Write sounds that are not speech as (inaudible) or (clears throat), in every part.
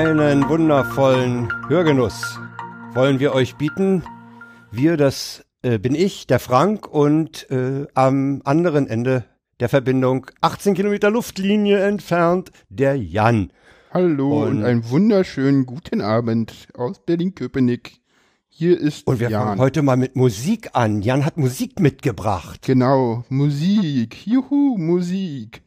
Einen wundervollen Hörgenuss wollen wir euch bieten. Wir, das äh, bin ich, der Frank und äh, am anderen Ende der Verbindung 18 Kilometer Luftlinie entfernt der Jan. Hallo und, und einen wunderschönen guten Abend aus Berlin-Köpenick. Hier ist Und wir Jan. fangen heute mal mit Musik an. Jan hat Musik mitgebracht. Genau, Musik. Juhu, Musik.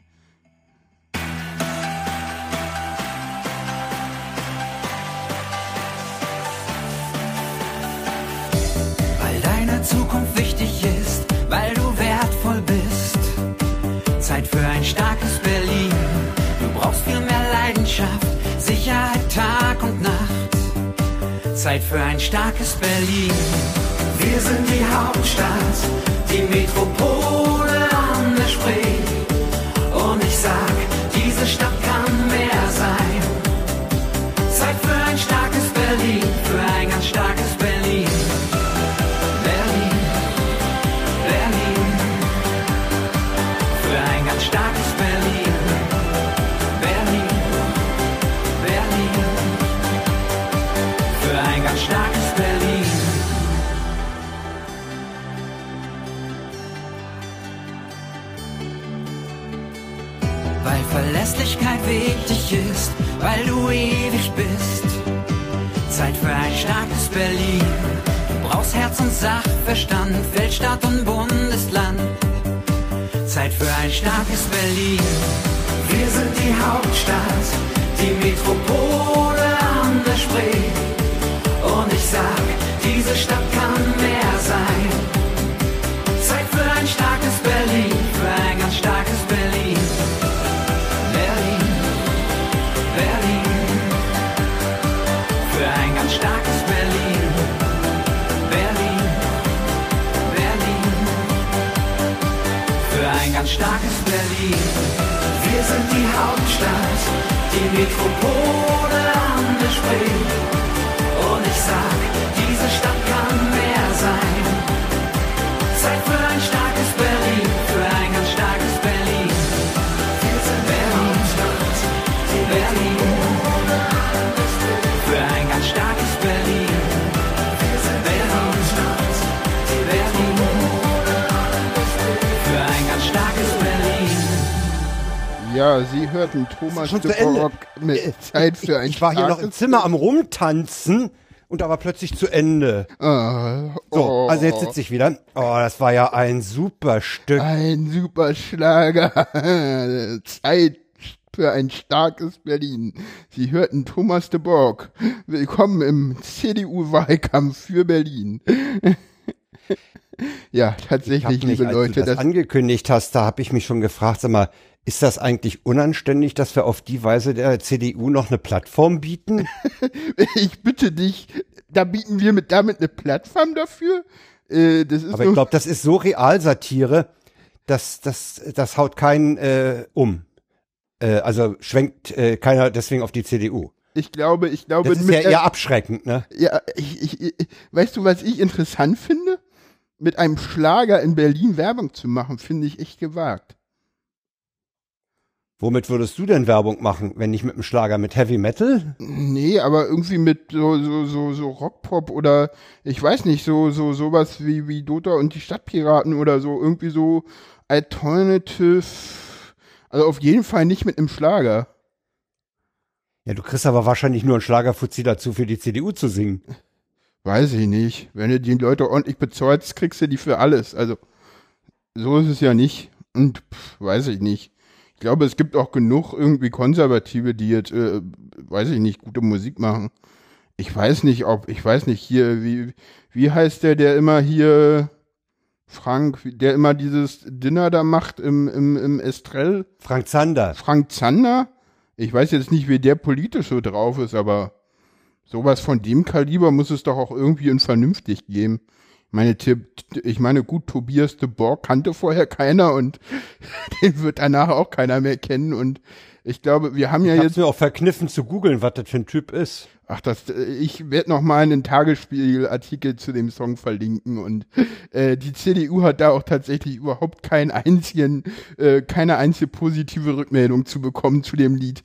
Zukunft wichtig ist, weil du wertvoll bist. Zeit für ein starkes Berlin. Du brauchst viel mehr Leidenschaft, Sicherheit Tag und Nacht. Zeit für ein starkes Berlin. Wir sind die Hauptstadt, die Metropole an der Spree. Und ich sag, diese Stadt kann Verlässlichkeit wichtig ist, weil du ewig bist. Zeit für ein starkes Berlin. Du brauchst Herz und Sachverstand, Weltstadt und Bundesland. Zeit für ein starkes Berlin. Wir sind die Hauptstadt, die Metropole an der Spree. Und ich sag, Hörten Thomas de zu Ende. Bock mit Zeit für ein Ich war hier noch im Zimmer am Rumtanzen und da war plötzlich zu Ende. So, oh, also jetzt sitze ich wieder. Oh, das war ja ein super Stück. Ein super Schlager. (laughs) Zeit für ein starkes Berlin. Sie hörten Thomas de Borg. Willkommen im CDU-Wahlkampf für Berlin. (laughs) ja, tatsächlich, mich, liebe als Leute, du das, das, angekündigt hast, da habe ich mich schon gefragt, sag mal, ist das eigentlich unanständig, dass wir auf die Weise der CDU noch eine Plattform bieten? (laughs) ich bitte dich, da bieten wir mit damit eine Plattform dafür. Äh, das ist Aber ich glaube, das ist so Realsatire, dass das, das haut keinen äh, um. Äh, also schwenkt äh, keiner deswegen auf die CDU. ich glaube, ich glaube, Das ist mit ja eher abschreckend, ne? Ja, ich, ich, ich, weißt du, was ich interessant finde? Mit einem Schlager in Berlin Werbung zu machen, finde ich echt gewagt. Womit würdest du denn Werbung machen, wenn nicht mit einem Schlager, mit Heavy Metal? Nee, aber irgendwie mit so, so, so, so Rockpop oder ich weiß nicht, so, so, sowas wie, wie Dota und die Stadtpiraten oder so, irgendwie so Alternative, also auf jeden Fall nicht mit einem Schlager. Ja, du kriegst aber wahrscheinlich nur einen Schlagerfuzzi dazu, für die CDU zu singen. Weiß ich nicht. Wenn du die Leute ordentlich bezahlst, kriegst du die für alles. Also, so ist es ja nicht. Und pff, weiß ich nicht. Ich glaube, es gibt auch genug irgendwie Konservative, die jetzt, äh, weiß ich nicht, gute Musik machen. Ich weiß nicht, ob, ich weiß nicht, hier, wie, wie heißt der, der immer hier, Frank, der immer dieses Dinner da macht im, im, im Estrell? Frank Zander. Frank Zander? Ich weiß jetzt nicht, wie der politisch so drauf ist, aber sowas von dem Kaliber muss es doch auch irgendwie in vernünftig geben. Meine, Ti- ich meine, gut, Tobias de Borg kannte vorher keiner und (laughs) den wird danach auch keiner mehr kennen und ich glaube, wir haben ja Ich jetzt, mir auch verkniffen zu googeln, was das für ein Typ ist. ach, das, ich werde noch mal einen Tagesspiegel-Artikel zu dem Song verlinken und äh, die CDU hat da auch tatsächlich überhaupt keinen einzigen, äh, keine einzige positive Rückmeldung zu bekommen zu dem Lied.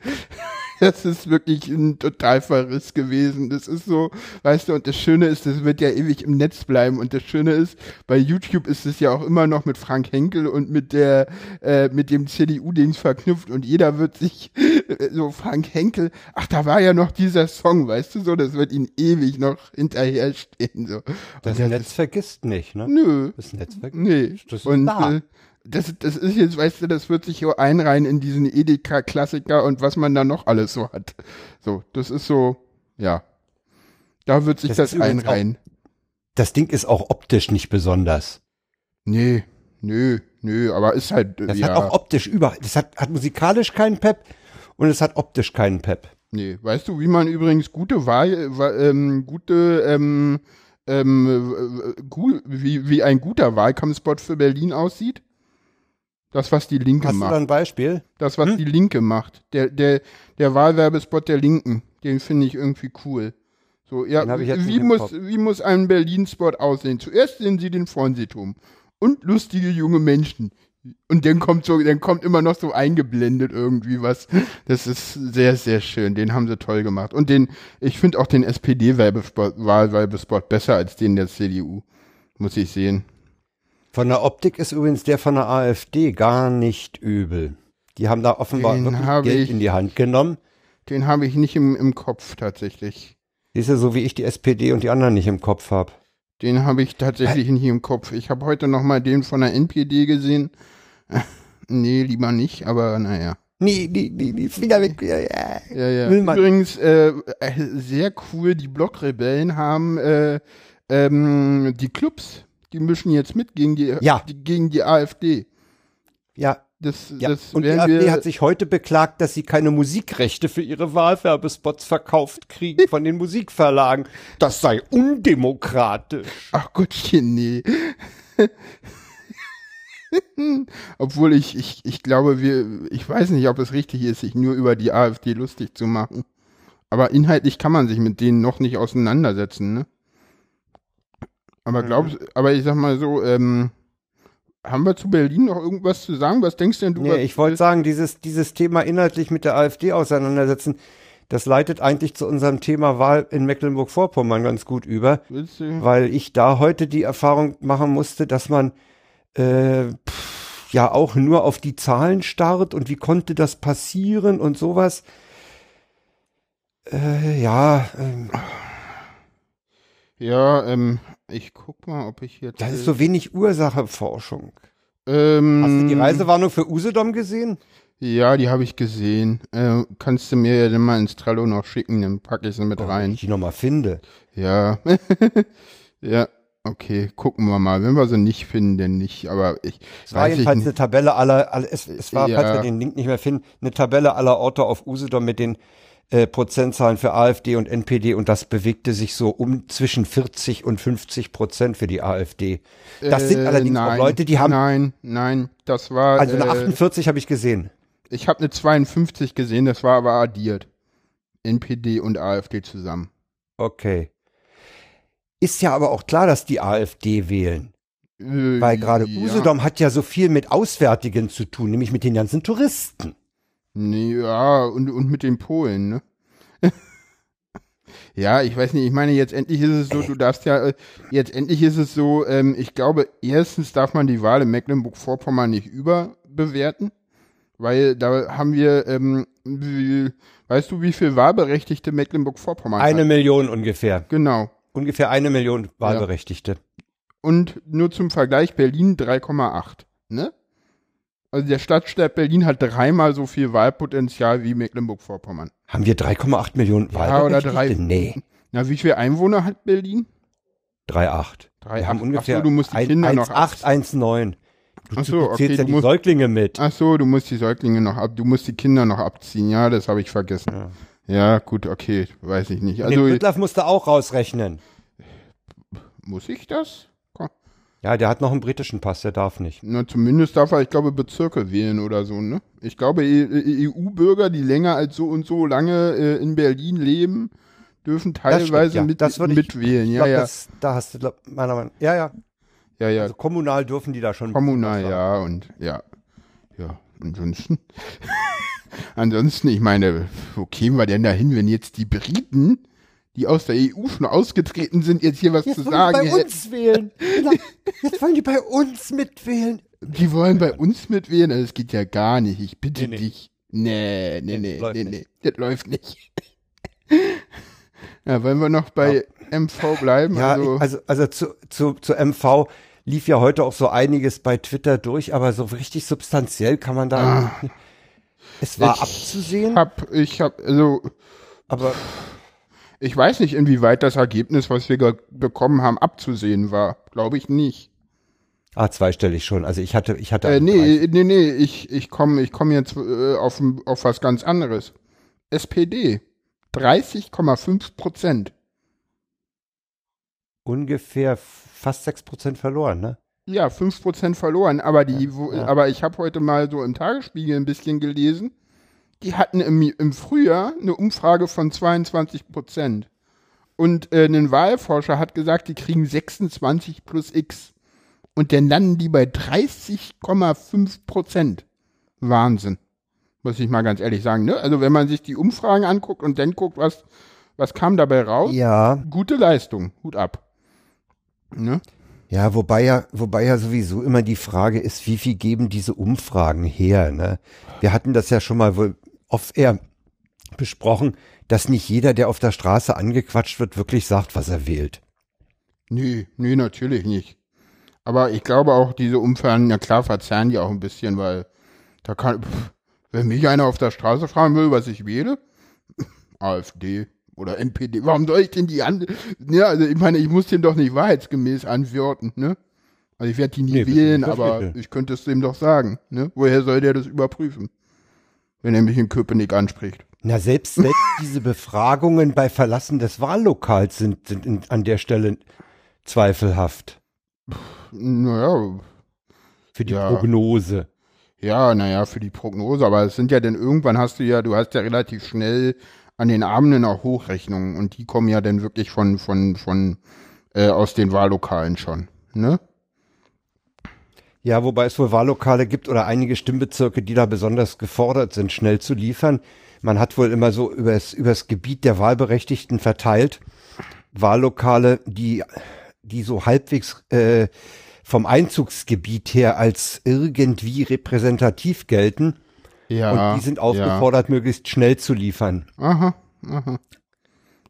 (laughs) das ist wirklich ein total Verriss gewesen. Das ist so, weißt du, und das Schöne ist, das wird ja ewig im Netz bleiben. Und das Schöne ist, bei YouTube ist es ja auch immer noch mit Frank Henkel und mit der, äh, mit dem CDU-Dings verknüpft und jeder wird sich äh, so Frank Henkel, ach, da war ja noch dieser Song, weißt du so, das wird ihn ewig noch hinterher stehen. So. Das, Und Netz vergisst nicht, ne? Nö. Das Netz vergisst Nee. Das ist und da. äh, das, das ist jetzt, weißt du, das wird sich so einreihen in diesen Edeka-Klassiker und was man da noch alles so hat. So, das ist so, ja. Da wird sich Das das, einreihen. Das Ding ist auch optisch nicht besonders. Nee, nö, nö, aber ist halt, Das ja. hat auch optisch über, das hat, hat musikalisch keinen Pep und es hat optisch keinen Pep. Nee, weißt du, wie man übrigens gute Wahl, wa- ähm, gute, ähm, ähm, äh, wie, wie ein guter Wahlkampfspot für Berlin aussieht? Das, was die Linke Hast du macht. da ein Beispiel? Das, was Hm? die Linke macht. Der, der, der Wahlwerbespot der Linken, den finde ich irgendwie cool. So, ja, wie muss, wie muss ein Berlin-Spot aussehen? Zuerst sehen Sie den Fernsehturm und lustige junge Menschen. Und dann kommt so, dann kommt immer noch so eingeblendet irgendwie was. Das ist sehr, sehr schön. Den haben sie toll gemacht. Und den, ich finde auch den SPD-Wahlwerbespot Wahlwerbespot besser als den der CDU. Muss ich sehen. Von der Optik ist übrigens der von der AfD gar nicht übel. Die haben da offenbar Den wirklich Geld ich- in die Hand genommen. Den habe ich nicht im, im Kopf tatsächlich. Siehst du, so wie ich die SPD und die anderen nicht im Kopf habe. Den habe ich tatsächlich nicht im Kopf. Ich habe heute noch mal den von der NPD gesehen. (laughs) Nee, lieber nicht, aber naja. Nee, nee, nee, nee, Finger weg. Ja, ja. Ja, man- Übrigens, äh, äh, sehr cool, die Blockrebellen haben äh, ähm, die Clubs, die mischen jetzt mit gegen die, Ja. die gegen die AfD. ja, Das, ja. das Und die AfD hat sich heute beklagt, dass sie keine Musikrechte für ihre Wahlwerbespots verkauft kriegen von den Musikverlagen. Das sei undemokratisch. Ach Gottchen, nee. (laughs) Obwohl ich, ich, ich glaube, wir, ich weiß nicht, ob es richtig ist, sich nur über die AfD lustig zu machen. Aber inhaltlich kann man sich mit denen noch nicht auseinandersetzen, ne? Aber glaubst, aber ich sag mal so, ähm, haben wir zu Berlin noch irgendwas zu sagen? Was denkst denn du? Nee, ich wollte sagen, dieses, dieses Thema inhaltlich mit der AfD auseinandersetzen, das leitet eigentlich zu unserem Thema Wahl in Mecklenburg-Vorpommern ganz gut über, du? weil ich da heute die Erfahrung machen musste, dass man äh, pff, ja auch nur auf die Zahlen starrt und wie konnte das passieren und sowas. Äh, ja, ähm, Ja, ähm, ich guck mal, ob ich jetzt. das ist so wenig Ursachenforschung. ähm, Hast du die Reisewarnung für Usedom gesehen? Ja, die habe ich gesehen. Äh, kannst du mir ja dann mal ins Trello noch schicken, dann packe ich sie mit Oh, Wenn rein. ich die nochmal finde. Ja. (laughs) ja, okay, gucken wir mal. Wenn wir sie nicht finden, dann nicht. Aber ich Es war jedenfalls eine Tabelle aller, es, es war, falls Ja. wir den Link nicht mehr finden, eine Tabelle aller Orte auf Usedom mit den äh, Prozentzahlen für AfD und NPD und das bewegte sich so um zwischen 40 und 50 Prozent für die AfD. Das sind Äh, allerdings auch nein, Leute, die haben, Nein, nein, das war. also eine äh, 48 habe ich gesehen. ich habe eine 52 gesehen, das war aber addiert. NPD und AfD zusammen. Okay. Ist ja aber auch klar, dass die AfD wählen. Äh, Weil gerade ja. Usedom hat ja so viel mit Auswärtigen zu tun, nämlich mit den ganzen Touristen. Ja, und, und mit den Polen, ne? (laughs) ja, ich weiß nicht, ich meine, jetzt endlich ist es so, du darfst ja, äh, jetzt endlich ist es so, ähm, ich glaube, erstens darf man die Wahl in Mecklenburg-Vorpommern nicht überbewerten, weil da haben wir, ähm, wie, weißt du, wie viel Wahlberechtigte Mecklenburg-Vorpommern Eine hat? Million ungefähr. Genau. Ungefähr eine Million Wahlberechtigte. Und nur zum Vergleich, Berlin 3,8, ne? Also der Stadtstaat Berlin hat dreimal so viel Wahlpotenzial wie Mecklenburg-Vorpommern. Haben wir 3,8 Millionen Ja, oder Wahlberechtigte? drei. Nee, Na, wie viel Einwohner hat Berlin? 3,8. 3,8. Wir haben Ach ungefähr so, du musst die Kinder noch 1,8, 1,9. Du, Ach so, du okay, zählst ja du die musst- Säuglinge mit. Ach so, du musst die Säuglinge noch ab, du musst die Kinder noch abziehen. Ja, das habe ich vergessen. Ja. Ja. gut, okay, weiß ich nicht. Also Prittlaff musste auch rausrechnen. muss ich das? Ja, der hat noch einen britischen Pass, der darf nicht. Na, zumindest darf er, ich glaube, Bezirke wählen oder so, ne? Ich glaube, EU-Bürger, die länger als so und so lange äh, in Berlin leben, dürfen Das stimmt, teilweise ja. mit, Das würde ich- mitwählen. Ich Ja, glaub, ja, Das, da hast du, glaub, meiner Meinung Ja, ja. ja, ja. Also kommunal dürfen die da schon. Kommunal, ja, und ja. Ja, ansonsten. (laughs) Ansonsten, ich meine, wo kämen wir denn da hin, wenn jetzt die Briten, die aus der EU schon ausgetreten sind, jetzt hier was Jetzt zu wollen sagen die bei uns wählen. (laughs) Genau. Jetzt wollen die bei uns mitwählen. Die wollen bei uns mitwählen? Also, Das geht ja gar nicht. Ich bitte Nee, nee. dich. Nee, nee, nee, läuft nee, nee. Das läuft nicht. (laughs) ja, wollen wir noch bei MV bleiben? Ja, also, ich, also, also zu, zu, zu MV lief ja heute auch so einiges bei Twitter durch, aber so richtig substanziell kann man da. es war Ich abzusehen, hab, ich hab, also, aber ich weiß nicht, inwieweit das Ergebnis, was wir bekommen haben, abzusehen war. Glaube ich nicht. ah, zweistellig schon. Also ich hatte, ich hatte. Äh, nee, nee, nee, ich, ich komme ich komm jetzt äh, auf, auf was ganz anderes. SPD. 30,5 Prozent. ungefähr fast sechs Prozent verloren, ne? Ja, 5 Prozent verloren. Aber die, wo, ja. aber ich habe heute mal so im Tagesspiegel ein bisschen gelesen. Die hatten im, im Frühjahr eine Umfrage von 22 Prozent. Und äh, ein Wahlforscher hat gesagt, die kriegen 26 plus X. Und dann landen die bei 30,5 Prozent. Wahnsinn. Muss ich mal ganz ehrlich sagen. Ne? Also wenn man sich die Umfragen anguckt und dann guckt, was, was kam dabei raus, Ja, gute Leistung. Hut ab. Ne? ja, wobei ja, wobei ja sowieso immer die Frage ist, wie viel geben diese Umfragen her, ne? Wir hatten das ja schon mal wohl off-air besprochen, dass nicht jeder, der auf der Straße angequatscht wird, wirklich sagt, was er wählt. Nee, nee, natürlich nicht. Aber ich glaube auch, diese Umfragen, ja klar, verzerren die auch ein bisschen, weil da kann, pff, wenn mich einer auf der Straße fragen will, was ich wähle, (laughs) AfD oder NPD, warum soll ich denn die an, ja, also ich meine, ich muss dem doch nicht wahrheitsgemäß antworten, ne? Also ich werde die nie Nee, wählen, aber ich könnte es dem doch sagen, ne? Woher soll der das überprüfen? Wenn er mich in Köpenick anspricht. Na, selbst, selbst (laughs) diese Befragungen bei Verlassen des Wahllokals sind, sind in, an der Stelle zweifelhaft Naja, für die Ja. Prognose. Ja, naja, für die Prognose, aber es sind ja dann irgendwann hast du ja, du hast ja relativ schnell an den Abenden auch Hochrechnungen und die kommen ja dann wirklich von, von, von, äh, aus den Wahllokalen schon, ne? Ja, wobei es wohl Wahllokale gibt oder einige Stimmbezirke, die da besonders gefordert sind, schnell zu liefern. Man hat wohl immer so übers, übers Gebiet der Wahlberechtigten verteilt Wahllokale, die, die so halbwegs äh, vom Einzugsgebiet her als irgendwie repräsentativ gelten. Ja. und die sind aufgefordert, möglichst schnell zu liefern. Ja. Aha, aha.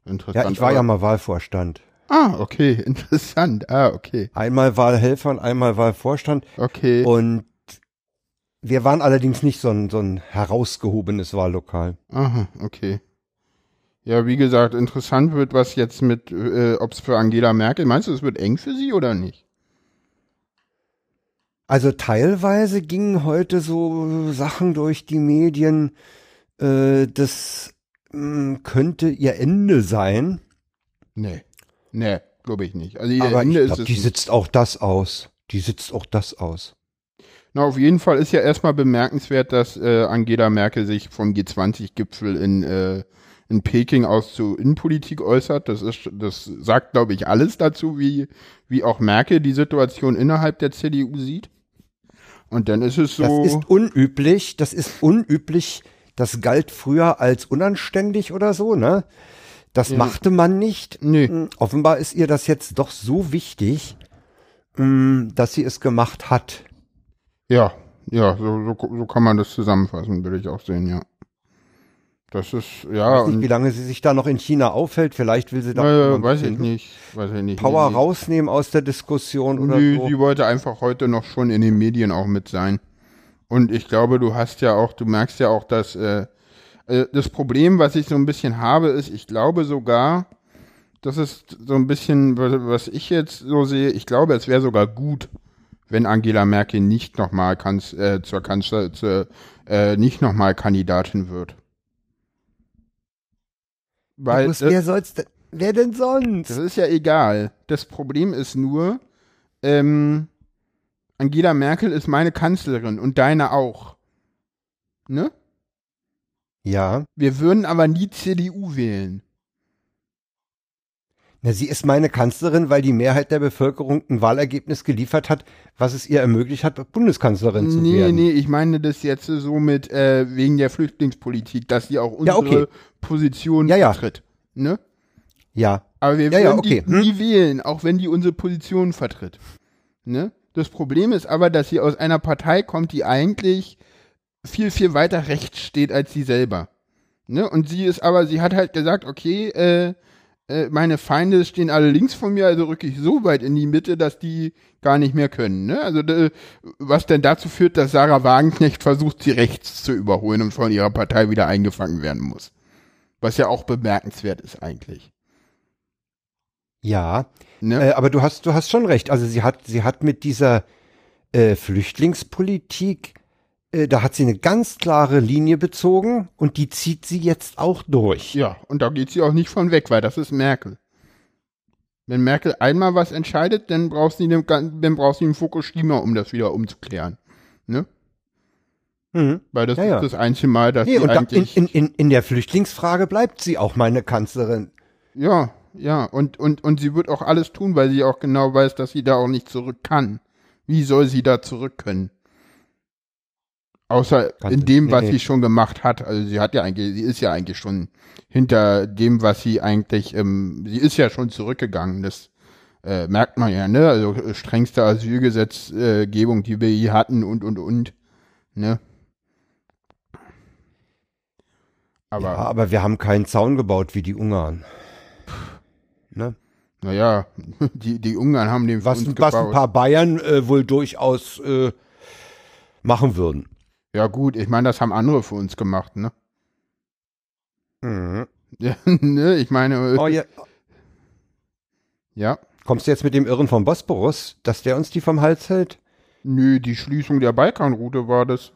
Interessant. Ja, ich war ja mal Wahlvorstand. Ah, okay, (laughs) interessant. Ah, okay. Einmal Wahlhelfer und einmal Wahlvorstand. Okay. Und wir waren allerdings nicht so ein, so ein herausgehobenes Wahllokal. Aha, okay. Ja, wie gesagt, interessant wird, was jetzt mit, äh, ob es für Angela Merkel, meinst du, es wird eng für sie oder nicht? Also teilweise gingen heute so Sachen durch die Medien, äh, das mh, könnte ihr Ende sein. Nee. Nee, glaube ich nicht. Also Aber Ende ich es die sitzt auch das aus. Die sitzt auch das aus. Na, auf jeden Fall ist ja erstmal bemerkenswert, dass äh, Angela Merkel sich vom G20-Gipfel in, äh, in Peking aus zur Innenpolitik äußert. Das ist, das sagt, glaube ich, alles dazu, wie, wie auch Merkel die Situation innerhalb der CDU sieht. Und dann ist es so. Das ist unüblich, das ist unüblich. Das galt früher als unanständig oder so, ne? Das machte man nicht. Nee. Mm, Offenbar ist ihr das jetzt doch so wichtig, mm, dass sie es gemacht hat. Ja, ja, so, so, so kann man das zusammenfassen, würde ich auch sehen, ja. Das ist, ja, weiß nicht, wie lange sie sich da noch in China aufhält. Vielleicht will sie da ein weiß ich nicht, weiß ich nicht. Power nee. rausnehmen aus der Diskussion oder Nee, so. sie wollte einfach heute noch schon in den Medien auch mit sein. Und ich glaube, du hast ja auch, du merkst ja auch, dass äh, das Problem, was ich so ein bisschen habe, ist, ich glaube sogar, das ist so ein bisschen, was ich jetzt so sehe, ich glaube, es wäre sogar gut, wenn Angela Merkel nicht nochmal Kanz, äh, zur Kanzler, zur, äh, nicht nochmal Kandidatin wird. Weil Bloß das- wer soll's denn, wer denn sonst? das ist ja egal. Das Problem ist nur, ähm, Angela Merkel ist meine Kanzlerin und deine auch. Ne? Ja, Wir würden aber nie CDU wählen. Na, sie ist meine Kanzlerin, weil die Mehrheit der Bevölkerung ein Wahlergebnis geliefert hat, was es ihr ermöglicht hat, Bundeskanzlerin zu nee, werden. nee, ich meine das jetzt so mit äh, wegen der Flüchtlingspolitik, dass sie auch unsere Ja, okay. Position Ja, ja. vertritt. Ne? Ja, Aber wir Ja, werden ja, okay. die Hm. nie wählen, auch wenn die unsere Position vertritt. Ne? Das Problem ist aber, dass sie aus einer Partei kommt, die eigentlich viel, viel weiter rechts steht als sie selber. Ne? Und sie ist aber, sie hat halt gesagt, okay, äh, äh, meine Feinde stehen alle links von mir, also rücke ich so weit in die Mitte, dass die gar nicht mehr können. Ne? Also äh, was denn dazu führt, dass Sarah Wagenknecht versucht, sie rechts zu überholen und von ihrer Partei wieder eingefangen werden muss. Was ja auch bemerkenswert ist eigentlich. ja. Ne? Äh, aber du hast, du hast schon recht. Also sie hat, sie hat mit dieser äh, Flüchtlingspolitik, da hat sie eine ganz klare Linie bezogen und die zieht sie jetzt auch durch. Ja, und da geht sie auch nicht von weg, weil das ist Merkel. Wenn Merkel einmal was entscheidet, dann brauchst du den, dann brauchst du den Fukushima, um das wieder umzuklären. Ne? Mhm. Weil das Ja, ja. ist das einzige Mal, dass Nee, sie und da, in, eigentlich. in, in, in der Flüchtlingsfrage bleibt sie auch meine Kanzlerin. ja, ja, und, und, und sie wird auch alles tun, weil sie auch genau weiß, dass sie da auch nicht zurück kann. Wie soll sie da zurück können? Außer Kann in dem, was nee. sie schon gemacht hat. Also sie hat ja eigentlich, sie ist ja eigentlich schon hinter dem, was sie eigentlich, ähm, sie ist ja schon zurückgegangen. Das äh, merkt man ja, ne? Also äh, strengste Asylgesetzgebung, die wir je hatten und und und. Ne? Aber Ja, aber wir haben keinen Zaun gebaut wie die Ungarn. Ne? naja, (laughs) die, die Ungarn haben den Was, uns was ein gebaut. paar Bayern äh, wohl durchaus äh, machen würden. Ja gut, ich meine, das haben andere für uns gemacht, ne? Mhm. Ja, (laughs) ne? Ich meine, äh, Oh, ja. ja. Kommst du jetzt mit dem Irren vom Bosporus, dass der uns die vom Hals hält? Nö, die Schließung der Balkanroute war das.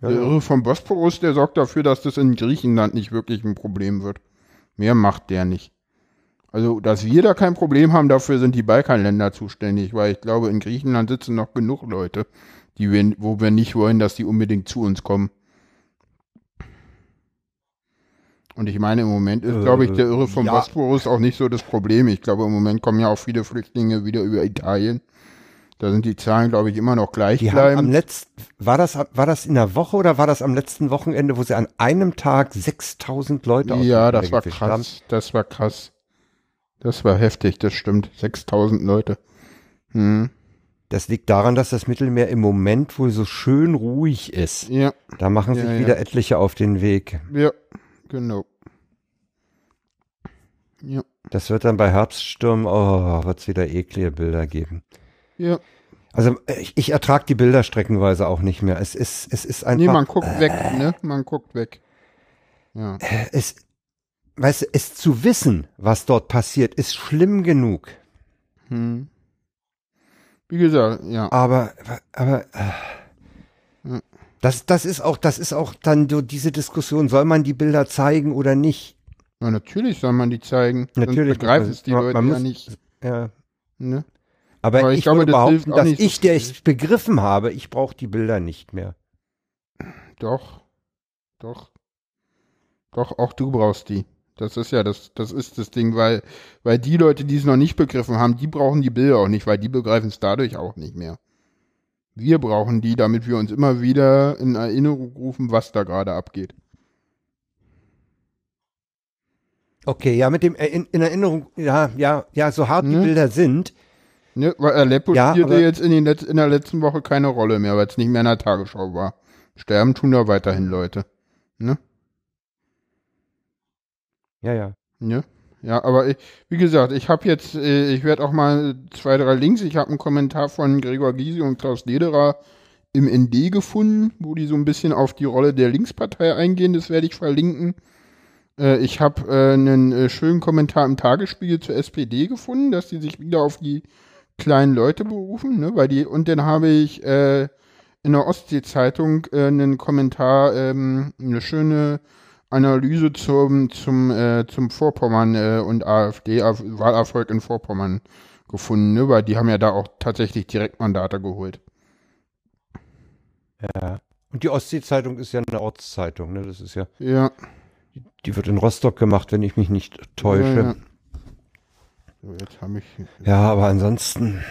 Ja, der. Irre vom Bosporus, der sorgt dafür, dass das in Griechenland nicht wirklich ein Problem wird. Mehr macht der nicht. Also, dass wir da kein Problem haben, dafür sind die Balkanländer zuständig, weil ich glaube, in Griechenland sitzen noch genug Leute, die wir, wo wir nicht wollen, dass die unbedingt zu uns kommen. Und ich meine, im Moment ist, glaube ich, der Irre vom ja. Bosporus auch nicht so das Problem. Ich glaube, im Moment kommen ja auch viele Flüchtlinge wieder über Italien. Da sind die Zahlen, glaube ich, immer noch gleich Die haben am bleiben. letzten, war das, war das in der Woche oder war das am letzten Wochenende, wo sie an einem Tag 6000 Leute aus Ja, das war krass. haben? Das war krass. Das war heftig, das stimmt. 6000 Leute. Hm. Das liegt daran, dass das Mittelmeer im Moment wohl so schön ruhig ist. Ja, Da machen sich ja. wieder etliche auf den Weg. ja, genau. Ja, Das wird dann bei Herbststürmen, oh, wird es wieder eklige Bilder geben. ja. Also äh, ich, ich ertrage die Bilder streckenweise auch nicht mehr. Es ist, es ist einfach, Nee, man guckt weg, ne? Man guckt weg. Ja. es, weißt du, es zu wissen, was dort passiert, ist schlimm genug. Hm. Wie gesagt, ja. Aber, aber, äh, das, das ist auch, das ist auch dann so diese Diskussion, soll man die Bilder zeigen oder nicht? Na, natürlich soll man die zeigen. Natürlich, Sonst begreifen es die man- Leute man ja muss- nicht. Ja. Ne? Aber, Aber ich, ich glaube, würde das dass ich, der ich begriffen habe, ich brauche die Bilder nicht mehr. Doch. Doch. Doch, auch du brauchst die. Das ist ja das, das ist das Ding, weil, weil die Leute, die es noch nicht begriffen haben, die brauchen die Bilder auch nicht, weil die begreifen es dadurch auch nicht mehr. Wir brauchen die, damit wir uns immer wieder in Erinnerung rufen, was da gerade abgeht. Okay, ja, mit dem äh, in, in Erinnerung, ja, ja, ja, so hart die Ne? Bilder sind, Ne? Weil Aleppo Ja, spielte jetzt in, den Letz-, in der letzten Woche keine Rolle mehr, weil es nicht mehr in der Tagesschau war. Sterben tun da weiterhin Leute. Ne? Ja, ja. Ja, ja, aber ich, wie gesagt, ich habe jetzt, äh, ich werde auch mal zwei, drei Links. Ich habe einen Kommentar von Gregor Gysi und Klaus Lederer im ND gefunden, wo die so ein bisschen auf die Rolle der Linkspartei eingehen. Das werde ich verlinken. Äh, ich habe äh, einen äh, schönen Kommentar im Tagesspiegel zur SPD gefunden, dass die sich wieder auf die kleinen Leute berufen, ne, weil die, und dann habe ich äh, in der Ostsee-Zeitung äh, einen Kommentar, ähm, eine schöne Analyse zum, zum, äh, zum Vorpommern äh, und AfD-Wahlerfolg in Vorpommern gefunden, ne? weil die haben ja da auch tatsächlich Direktmandate geholt. Ja. Und die Ostsee-Zeitung ist ja eine Ortszeitung, ne? Das ist ja, Ja. die wird in Rostock gemacht, wenn ich mich nicht täusche. Ja, ja. So, jetzt habe ich. Ja, aber ansonsten.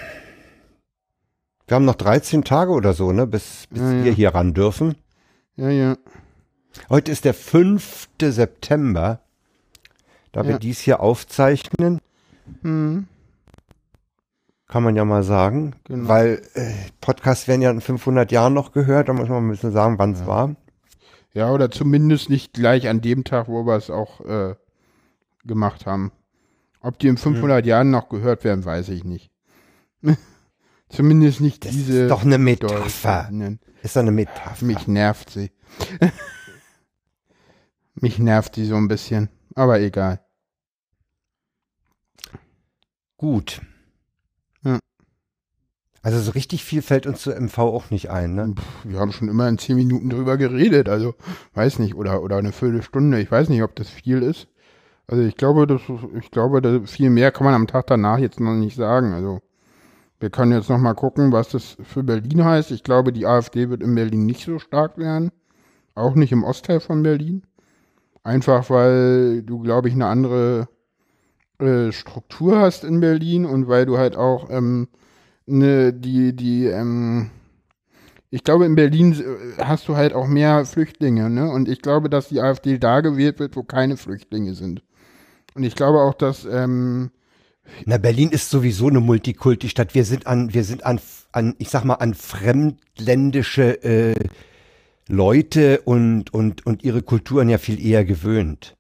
Wir haben noch 13 Tage oder so, ne, bis, bis Ja, ja. wir hier ran dürfen. Ja, ja. Heute ist der 5. September, da wir Ja. dies hier aufzeichnen, Hm. kann man ja mal sagen, Genau. weil äh, Podcasts werden ja in 500 Jahren noch gehört, da muss man ein bisschen sagen, wann es war. Ja, oder zumindest nicht gleich an dem Tag, wo wir es auch äh, gemacht haben. Ob die in 500 Jahren noch gehört werden, weiß ich nicht. (laughs) zumindest nicht Das diese. ist doch eine Metapher. Deutungen. Ist doch eine Metapher. Mich nervt sie. (laughs) Mich nervt sie so ein bisschen. Aber egal. Gut. Ja. Also so richtig viel fällt uns zu MV auch nicht ein, ne? Pff, Wir haben schon immer in 10 Minuten drüber geredet. Also, weiß nicht. Oder, oder eine Viertelstunde. Ich weiß nicht, ob das viel ist. Also, ich glaube, das, ich glaube, viel mehr kann man am Tag danach jetzt noch nicht sagen. Also, wir können jetzt noch mal gucken, was das für Berlin heißt. Ich glaube, die AfD wird in Berlin nicht so stark werden. Auch nicht im Ostteil von Berlin. Einfach weil du, glaube ich, eine andere äh, Struktur hast in Berlin und weil du halt auch ähm, ne, die, die, ähm, ich glaube, in Berlin äh, hast du halt auch mehr Flüchtlinge, ne? Und ich glaube, dass die AfD da gewählt wird, wo keine Flüchtlinge sind. Und ich glaube auch, dass, ähm, Na, Berlin ist sowieso eine Multikulti-Stadt. Wir sind an, wir sind an, an, ich sag mal, an fremdländische äh, Leute und, und, und ihre Kulturen ja viel eher gewöhnt.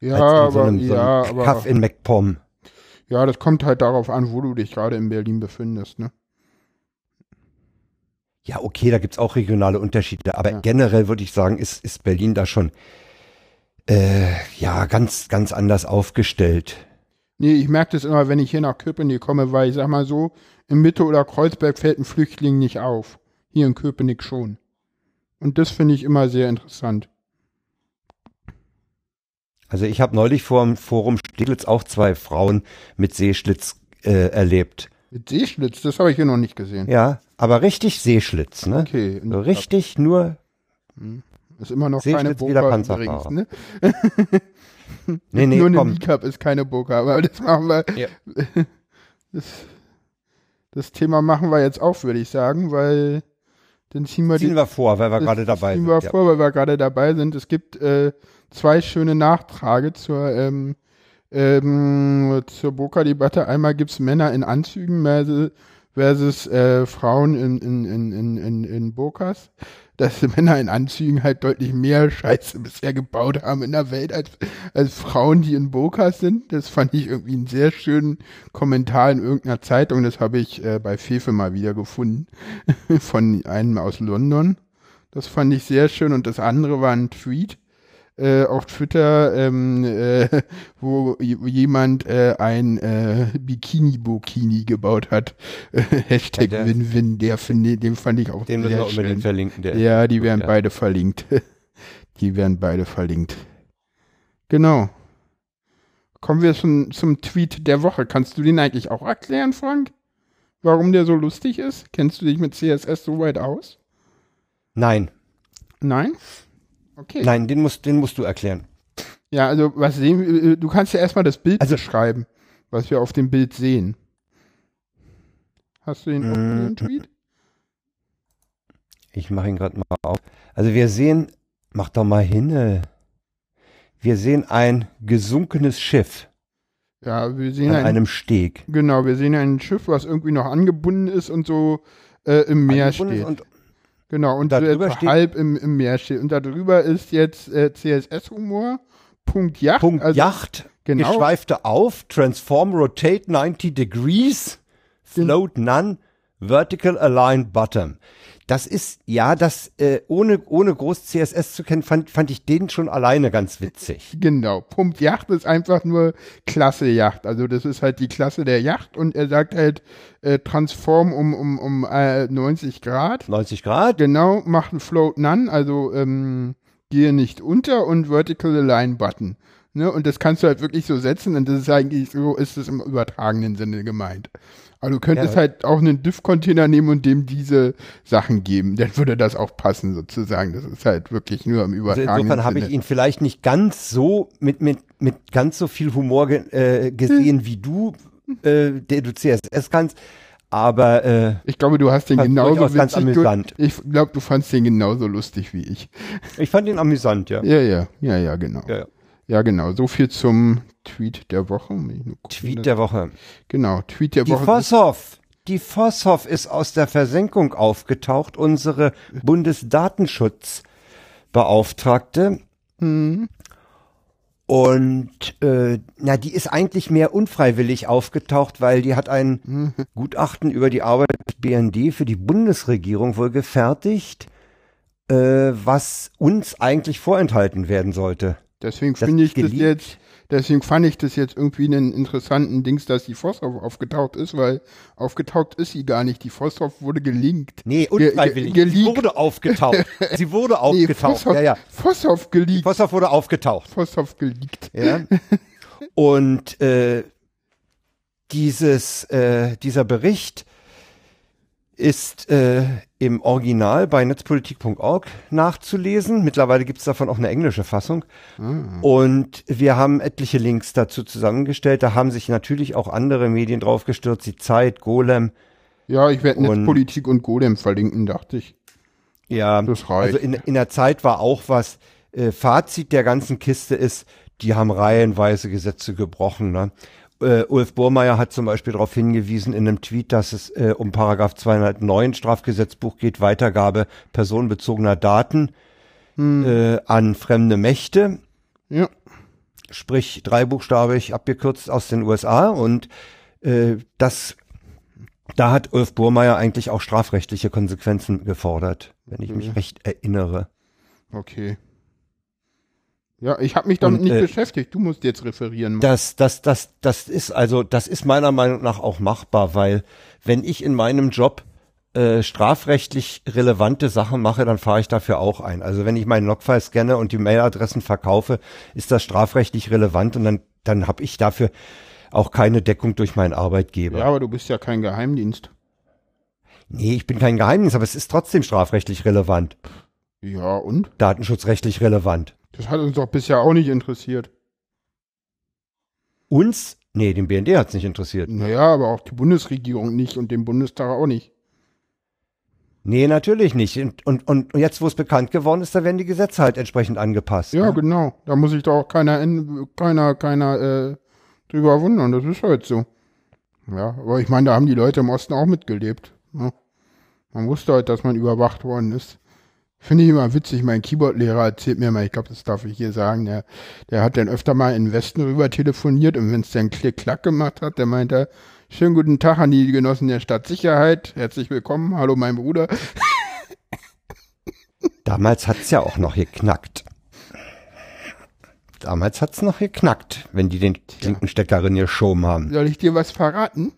ja, als in so aber, einem, so ja, aber, Kaff in MacPom. ja, das kommt halt darauf an, wo du dich gerade in Berlin befindest, ne? Ja, okay, da gibt's auch regionale Unterschiede, aber Ja. generell würde ich sagen, ist, ist Berlin da schon äh, ja ganz, ganz anders aufgestellt. Nee, ich merke das immer, wenn ich hier nach Köpenick komme, weil ich sag mal so, in Mitte oder Kreuzberg fällt ein Flüchtling nicht auf. Hier in Köpenick schon. Und das finde ich immer sehr interessant. Also ich habe neulich vor dem Forum Steglitz auch zwei Frauen mit Seeschlitz äh, erlebt. Mit Seeschlitz, das habe ich hier noch nicht gesehen. Ja, aber richtig Seeschlitz, ne? Okay, So richtig nur, ist immer noch keine Seeschlitz wieder Burka übrigens, ne? (laughs) nee, nee, Nur eine komm. Kneecap ist keine Burka, aber das machen wir. Ja. (laughs) Das, das Thema machen wir jetzt auf, würde ich sagen, weil dann ziehen wir Ziehen die, wir vor, weil wir gerade dabei ziehen sind. wir ja. vor, weil wir gerade dabei sind. Es gibt äh, zwei schöne Nachtrage zur ähm, ähm, zur Burka-Debatte. Einmal gibt's Männer in Anzügen versus, äh, Frauen in, in, in, in, in, in Burkas. Dass Männer in Anzügen halt deutlich mehr Scheiße bisher gebaut haben in der Welt als, als Frauen, die in Burkas sind. Das fand ich irgendwie einen sehr schönen Kommentar in irgendeiner Zeitung. Das habe ich äh, bei Fefe mal wieder gefunden. (laughs) Von einem aus London. Das fand ich sehr schön. Und das andere war ein Tweet äh, auf Twitter, ähm, äh, (laughs) wo jemand äh, ein äh, Bikini-Bokini gebaut hat. (laughs) Hashtag Ja, der- Win-Win, der finde, den fand ich auch Den müssen sehr wir unbedingt schön. verlinken. Der, Ja, die werden Ja. beide verlinkt. (laughs) Die werden beide verlinkt. Genau. Kommen wir zum, zum Tweet der Woche. Kannst du den eigentlich auch erklären, Frank? Warum der so lustig ist? Kennst du dich mit CSS so weit aus? Nein, Nein? Okay. nein, den musst, den musst du erklären. Ja, also was sehen wir? Du kannst ja erstmal das Bild Also- beschreiben, was wir auf dem Bild sehen. Hast du den, Mm. den Tweet? Ich mache ihn gerade mal auf. Also wir sehen, mach doch mal hin. äh. Wir sehen ein gesunkenes Schiff Ja, wir sehen an ein, einem Steg. genau, wir sehen ein Schiff, was irgendwie noch angebunden ist und so äh, im Meer Angebunden steht. Und, Genau, und Da so drüber etwa steht- halb im, im Meer steht. Und da drüber ist jetzt äh, CSS-Humor, Punkt Yacht. Punkt also, Yacht, genau. geschweifte auf, transform, rotate 90 degrees, float none, vertical align bottom. Das ist, ja, das, äh, ohne, ohne groß CSS zu kennen, fand, fand ich den schon alleine ganz witzig. (laughs) Genau, Punkt Yacht ist einfach nur Klasse Yacht. Also das ist halt die Klasse der Yacht und er sagt halt äh, transform um, um, um äh, 90 Grad. 90 Grad, Genau, macht ein Float None, also ähm, gehe nicht unter und Vertical Align Button. Ne? Und das kannst du halt wirklich so setzen und das ist eigentlich so, ist es im übertragenen Sinne gemeint. Aber du könntest Ja. halt auch einen Diff-Container nehmen und dem diese Sachen geben. Dann würde das auch passen sozusagen. Das ist halt wirklich nur im Also übertragenen insofern habe ich ihn vielleicht nicht ganz so mit, mit, mit ganz so viel Humor ge, äh, gesehen wie du. äh, der du CSS kannst. Aber äh, Ich glaube, du hast den genauso ganz witzig. Du, amüsant. ich glaube, du fandst den genauso lustig wie ich. ich fand ihn amüsant, ja. Ja, ja, ja, ja, genau. Ja, ja. Ja, genau. So viel zum Tweet der Woche. Tweet dass- der Woche. Genau, Tweet der Die Woche. Vosshoff. Die Vosshoff ist aus der Versenkung aufgetaucht, unsere Bundesdatenschutzbeauftragte. Hm. Und äh, na, die ist eigentlich mehr unfreiwillig aufgetaucht, weil die hat ein Mhm. Gutachten über die Arbeit des BND für die Bundesregierung wohl gefertigt, äh, was uns eigentlich vorenthalten werden sollte. Deswegen Das finde ich das geleakt. jetzt, deswegen fand ich das jetzt irgendwie einen interessanten Dings, dass die Vosshoff aufgetaucht ist, weil aufgetaucht ist sie gar nicht. Die Vosshoff wurde gelinkt. Nee, unfreiwillig. ge- Sie wurde aufgetaucht. (laughs) Sie wurde Nee, aufgetaucht. Vosshoff, ja, ja. Vosshoff geleakt. Vosshoff wurde aufgetaucht. Vosshoff geleakt. Ja. (laughs) Und äh, dieses, äh, dieser Bericht ist äh, im Original bei netzpolitik.org nachzulesen. Mittlerweile gibt es davon auch eine englische Fassung. Und wir haben etliche Links dazu zusammengestellt. Da haben sich natürlich auch andere Medien draufgestürzt, die Zeit, Golem. Ja, ich werde Netzpolitik und Golem verlinken, dachte ich. Ja, Das reicht. also in, in der Zeit war auch was. Äh, Fazit der ganzen Kiste ist, die haben reihenweise Gesetze gebrochen. Ne? Äh, Ulf Burmeier hat zum Beispiel darauf hingewiesen in einem Tweet, dass es äh, um Paragraph 209 Strafgesetzbuch geht, Weitergabe personenbezogener Daten äh, an fremde Mächte, Ja. sprich dreibuchstabig abgekürzt aus den USA. Und äh, das, da hat Ulf Burmeier eigentlich auch strafrechtliche Konsequenzen gefordert, wenn ich mich recht erinnere. Okay. Ja, ich habe mich damit Und, nicht äh, beschäftigt. Du musst jetzt referieren. Das, das, das, das ist also, das ist meiner Meinung nach auch machbar, weil wenn ich in meinem Job äh, strafrechtlich relevante Sachen mache, dann fahre ich dafür auch ein. Also wenn ich meinen Logfile scanne und die Mailadressen verkaufe, ist das strafrechtlich relevant und dann, dann habe ich dafür auch keine Deckung durch meinen Arbeitgeber. ja, aber du bist ja kein Geheimdienst. Nee, ich bin kein Geheimnis, aber es ist trotzdem strafrechtlich relevant, Ja, und? datenschutzrechtlich relevant. Das hat uns doch bisher auch nicht interessiert. Uns? Nee, den BND hat's nicht interessiert. Naja, aber auch die Bundesregierung nicht und den Bundestag auch nicht. Nee, natürlich nicht. Und, und, und jetzt, wo es bekannt geworden ist, da werden die Gesetze halt entsprechend angepasst. Ja, ne? genau. Da muss sich doch auch keiner, in, keiner, keiner äh, drüber wundern. Das ist halt so. Ja, aber ich meine, da haben die Leute im Osten auch mitgelebt. Ne? Man wusste halt, dass man überwacht worden ist. Finde ich immer witzig. Mein Keyboard-Lehrer erzählt mir mal, ich glaube, das darf ich hier sagen, der, der hat dann öfter mal in den Westen rüber telefoniert und wenn es dann Klick-Klack gemacht hat, der meinte, schönen guten Tag an die Genossen der Stadtsicherheit. Herzlich willkommen. Hallo, mein Bruder. (laughs) Damals hat's ja auch noch geknackt. Damals hat's noch geknackt, wenn die den Klinkenstecker in geschoben haben. Soll ich dir was verraten?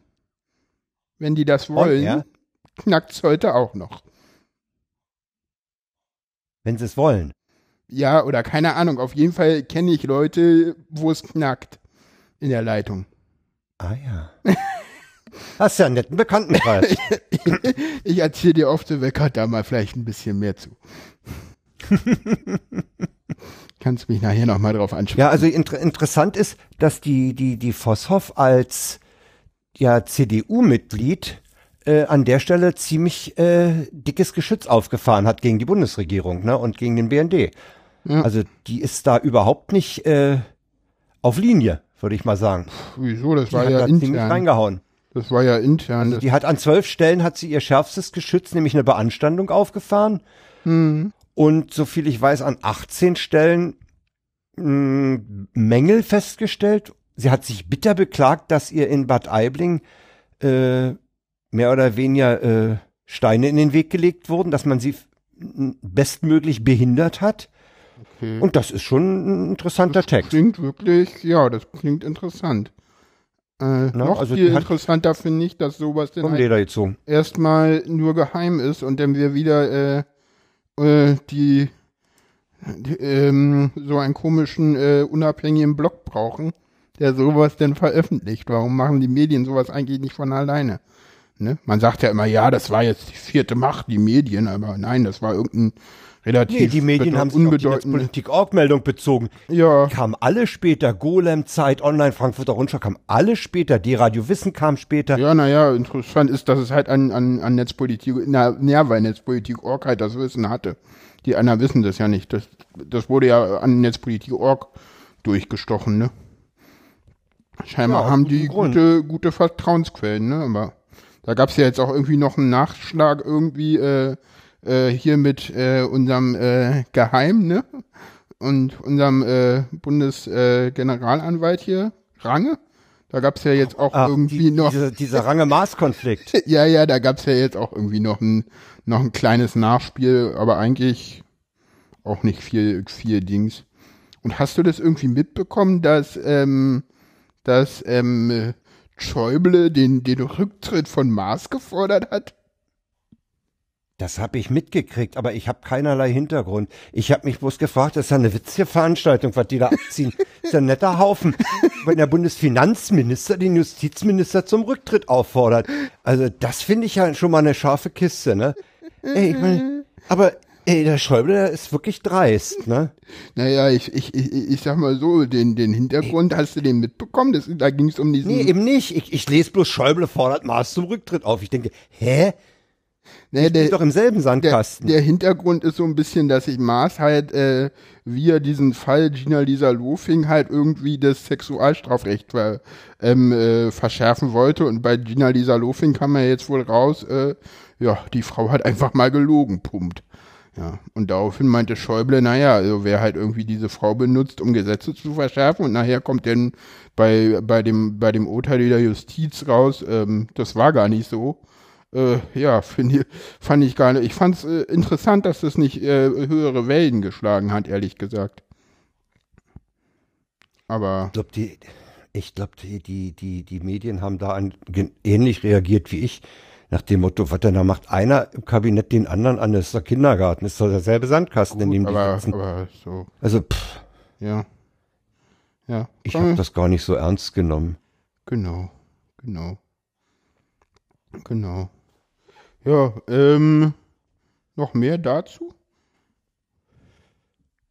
Wenn die das wollen, ja? knackt's heute auch noch. Wenn sie es wollen. Ja, oder keine Ahnung. Auf jeden Fall kenne ich Leute, wo es knackt in der Leitung. Ah ja. (laughs) Hast ja einen netten Bekanntenkreis. (laughs) Ich erzähle dir oft the Wecker da mal vielleicht ein bisschen mehr zu. (laughs) Kannst mich nachher noch mal drauf ansprechen. ja, also inter interessant ist, dass die, die, die Vosshoff als ja, CDU-Mitglied äh, an der Stelle ziemlich äh, dickes Geschütz aufgefahren hat gegen die Bundesregierung ne, und gegen den BND. Ja. Also die ist da überhaupt nicht äh, auf Linie, würde ich mal sagen. Wieso? Das Die war hat ja da ziemlich intern. reingehauen. Das war ja intern. Das, Die hat an zwölf Stellen hat sie ihr schärfstes Geschütz, nämlich eine Beanstandung aufgefahren. hm, Und so viel ich weiß, an 18 Stellen mh, Mängel festgestellt. Sie hat sich bitter beklagt, dass ihr in Bad Aibling äh, mehr oder weniger äh, Steine in den Weg gelegt wurden, dass man sie bestmöglich behindert hat. okay. Und das ist schon ein interessanter Text. klingt wirklich, ja, das klingt interessant. Äh, noch also viel interessanter finde ich, dass sowas denn halt erstmal nur geheim ist und dann wir wieder äh, äh, die, die ähm, so einen komischen äh, unabhängigen Blog brauchen, der sowas denn veröffentlicht. Warum machen die Medien sowas eigentlich nicht von alleine? Ne? Man sagt ja immer, ja, das war jetzt die vierte Macht, die Medien, aber nein, das war irgendein relativ Nee, die Medien haben sich auf die. Netzpolitik-Org-Meldung bezogen. Ja, Kamen alle später, Golem, Zeit, Online, Frankfurter Rundschau kamen alle später, die Radio Wissen kam später. ja, naja, interessant ist, dass es halt an, an, an Netzpolitik, na, ja, weil Netzpolitik.org halt das Wissen hatte. Die anderen wissen das ja nicht. Das, das wurde ja an Netzpolitik.org durchgestochen, ne? Scheinbar Ja, haben die Grund. gute, gute Vertrauensquellen, ne? Aber da gab's ja jetzt auch irgendwie noch einen Nachschlag irgendwie äh, äh, hier mit äh, unserem äh, Geheim, ne? Und unserem äh, Bundesgeneralanwalt äh, hier, Range. Da gab's ja jetzt auch Ah, irgendwie die, noch. Diese, dieser (laughs) Range-Maß-Konflikt. (laughs) Ja, ja, da gab's ja jetzt auch irgendwie noch ein, noch ein kleines Nachspiel, aber eigentlich auch nicht viel, viel Dings. Und hast du das irgendwie mitbekommen, dass, ähm, dass ähm, Schäuble den, den Rücktritt von Maas gefordert hat? Das habe ich mitgekriegt, aber ich habe keinerlei Hintergrund. Ich habe mich bloß gefragt, das ist ja eine witzige Veranstaltung, was die da abziehen. ist ja ein netter Haufen. Wenn der Bundesfinanzminister den Justizminister zum Rücktritt auffordert. Also das finde ich ja schon mal eine scharfe Kiste, ne? Ey, ich meine, aber ey, der Schäuble, der ist wirklich dreist, ne? (laughs) Naja, ich, ich, ich, ich sag mal so, den, den Hintergrund, hast du den mitbekommen? Das, da ging's um diesen. Nee, eben nicht. Ich, ich lese bloß, Schäuble fordert Maß zum Rücktritt auf. Ich denke, hä? nee, Ich bin doch im selben der, Sandkasten. der Hintergrund ist so ein bisschen, dass sich Maas halt äh, via diesen Fall Gina Lisa Lofing halt irgendwie das Sexualstrafrecht ver, ähm, äh, verschärfen wollte. Und bei Gina Lisa Lofing kam ja jetzt wohl raus, äh, ja, die Frau hat einfach mal gelogen, pumpt. Ja, und daraufhin meinte Schäuble, naja, also wer halt irgendwie diese Frau benutzt, um Gesetze zu verschärfen und nachher kommt dann bei, bei, dem, bei dem Urteil der Justiz raus, ähm, das war gar nicht so. Äh, ja, find fand ich gar nicht. Ich fand es äh, interessant, dass das nicht äh, höhere Wellen geschlagen hat, ehrlich gesagt. Aber Ich glaube, die, glaub, die, die, die, die Medien haben da an, ähnlich reagiert wie ich. Nach dem Motto, was denn da macht einer im Kabinett den anderen an, das ist der Kindergarten, das ist doch derselbe Sandkasten, in dem die aber, sitzen. aber so, Also, pff, ja. Ja, ich habe das gar nicht so ernst genommen. Genau, genau. Genau. Ja, ähm, noch mehr dazu?